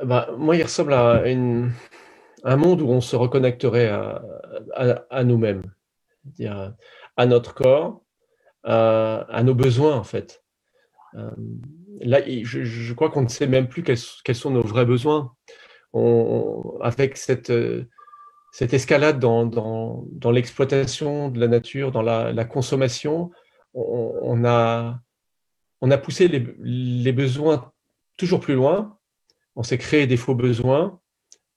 Speaker 6: Bah, Moi, il ressemble à un monde où on se reconnecterait à, nous-mêmes, à notre corps, à, nos besoins, en fait. Euh, là, je, crois qu'on ne sait même plus quels, sont nos vrais besoins. Avec cette cette escalade dans, l'exploitation de la nature, dans la, consommation, on, a, poussé les, besoins toujours plus loin, on s'est créé des faux besoins,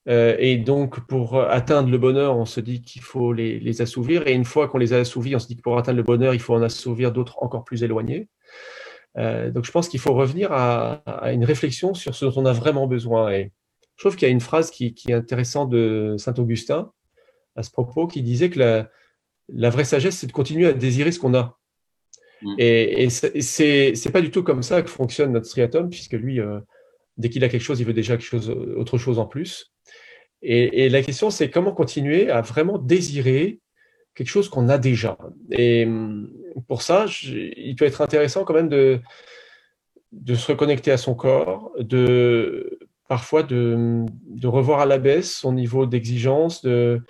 Speaker 6: euh, et donc pour atteindre le bonheur, on se dit qu'il faut les, les, assouvir, et une fois qu'on les a assouvis, on se dit que pour atteindre le bonheur, il faut en assouvir d'autres encore plus éloignés. Euh, donc je pense qu'il faut revenir à, à, une réflexion sur ce dont on a vraiment besoin. Et, je trouve qu'il y a une phrase qui, qui est intéressante de Saint Augustin à ce propos, qui disait que la, la vraie sagesse, c'est de continuer à désirer ce qu'on a. Mmh. Et, et c'est pas du tout comme ça que fonctionne notre striatum, puisque lui, euh, dès qu'il a quelque chose, il veut déjà quelque chose, autre chose en plus. Et, et la question, c'est comment continuer à vraiment désirer quelque chose qu'on a déjà. Et pour ça, je, il peut être intéressant quand même de, de se reconnecter à son corps, de parfois de, revoir à la baisse son niveau d'exigence, de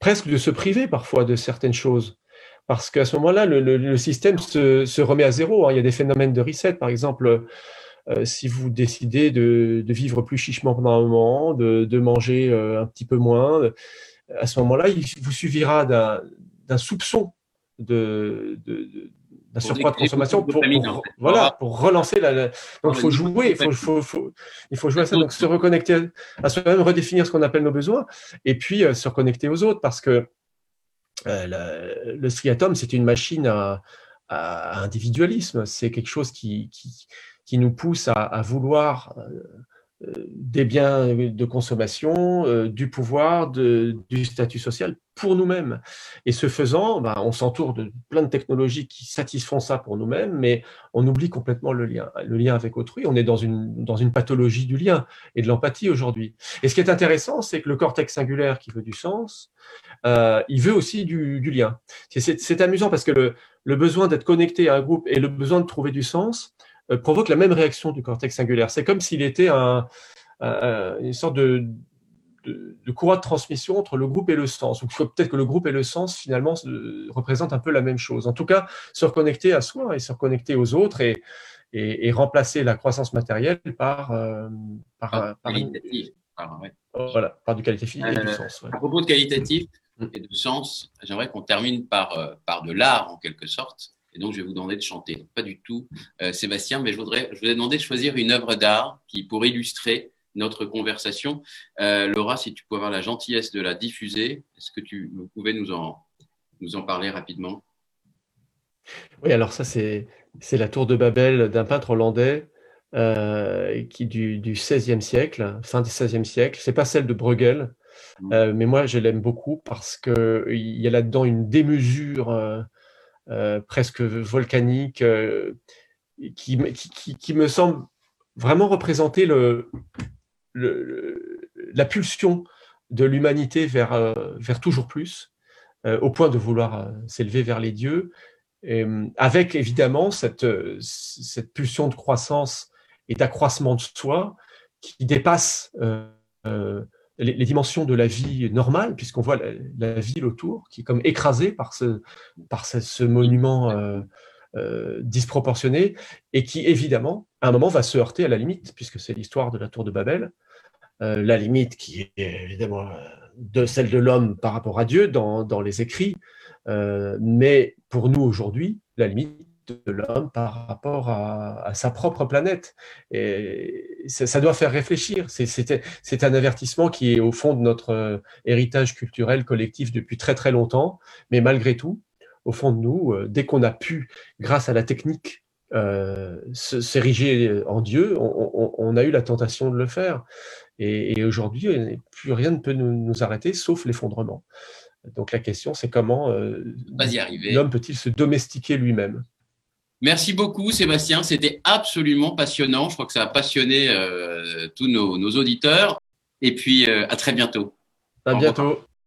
Speaker 6: presque de se priver parfois de certaines choses. Parce qu'à ce moment-là, le, système se, remet à zéro. Hein. Il y a des phénomènes de reset, par exemple, euh, si vous décidez de, vivre plus chichement pendant un moment, de, manger euh, un petit peu moins, à ce moment-là, il vous suffira d'un soupçon de, la surcroît de consommation pour, pour, voilà, pour relancer la. la... Donc, il faut jouer, il faut, faut, faut, il faut jouer à ça. Donc, se reconnecter à soi-même, redéfinir ce qu'on appelle nos besoins, et puis euh, se reconnecter aux autres, parce que euh, le, le striatum, c'est une machine à, à individualisme. C'est quelque chose qui, qui, qui, nous pousse à, à vouloir euh, des biens de consommation, du pouvoir, de, du statut social pour nous-mêmes. Et ce faisant, ben, on s'entoure de plein de technologies qui satisfont ça pour nous-mêmes, mais on oublie complètement le lien, le lien avec autrui. On est dans une, dans une pathologie du lien et de l'empathie aujourd'hui. Et ce qui est intéressant, c'est que le cortex singulaire qui veut du sens, euh, il veut aussi du, lien. C'est amusant parce que le, le besoin d'être connecté à un groupe et le besoin de trouver du sens, euh, provoque la même réaction du cortex singulaire. C'est comme s'il était un, une sorte de, de, de, courroie de transmission entre le groupe et le sens. Ou peut-être que le groupe et le sens, finalement, représentent un peu la même chose. En tout cas, se reconnecter à soi et se reconnecter aux autres et, et, et remplacer la croissance matérielle par, euh, par, par, par, par, ouais. voilà, par du qualitatif et du euh, sens.
Speaker 1: Ouais. À propos de qualitatif et de sens, j'aimerais qu'on termine par, par de l'art, en quelque sorte. Et donc, je vais vous demander de chanter. Pas du tout, euh, Sébastien, mais je voudrais, je voudrais demander de choisir une œuvre d'art qui, pour illustrer notre conversation, euh, Laura, si tu peux avoir la gentillesse de la diffuser, est-ce que tu vous pouvez nous en, nous en parler rapidement?
Speaker 6: Oui, alors ça, c'est, c'est la tour de Babel d'un peintre hollandais euh, qui du, du XVIe siècle, fin du XVIe siècle. C'est pas celle de Bruegel, mmh. euh, mais moi, je l'aime beaucoup parce qu'il y a là-dedans une démesure presque volcanique, qui, qui, qui, me semble vraiment représenter le, la pulsion de l'humanité vers, euh, vers toujours plus, au point de vouloir s'élever vers les dieux, avec évidemment cette, cette pulsion de croissance et d'accroissement de soi qui dépasse euh, euh, les, dimensions de la vie normale, puisqu'on voit la, ville autour qui est comme écrasée par ce, par ce, monument euh, euh, disproportionné et qui évidemment, à un moment, va se heurter à la limite, puisque c'est l'histoire de la tour de Babel, euh, la limite qui est évidemment de celle de l'homme par rapport à Dieu dans, dans les écrits, mais pour nous aujourd'hui, la limite de l'homme par rapport à, sa propre planète. Et ça, doit faire réfléchir. C'est un avertissement qui est au fond de notre héritage culturel collectif depuis très très longtemps, mais malgré tout, au fond de nous, dès qu'on a pu, grâce à la technique, euh, s'ériger en Dieu, on, a eu la tentation de le faire. Et, et aujourd'hui, plus rien ne peut nous, nous arrêter, sauf l'effondrement. Donc la question, c'est comment euh, l'homme peut-il se domestiquer lui-même?
Speaker 1: Merci beaucoup, Sébastien. C'était absolument passionnant. Je crois que ça a passionné euh, tous nos, nos, auditeurs. Et puis, euh, à très bientôt.
Speaker 6: À bientôt.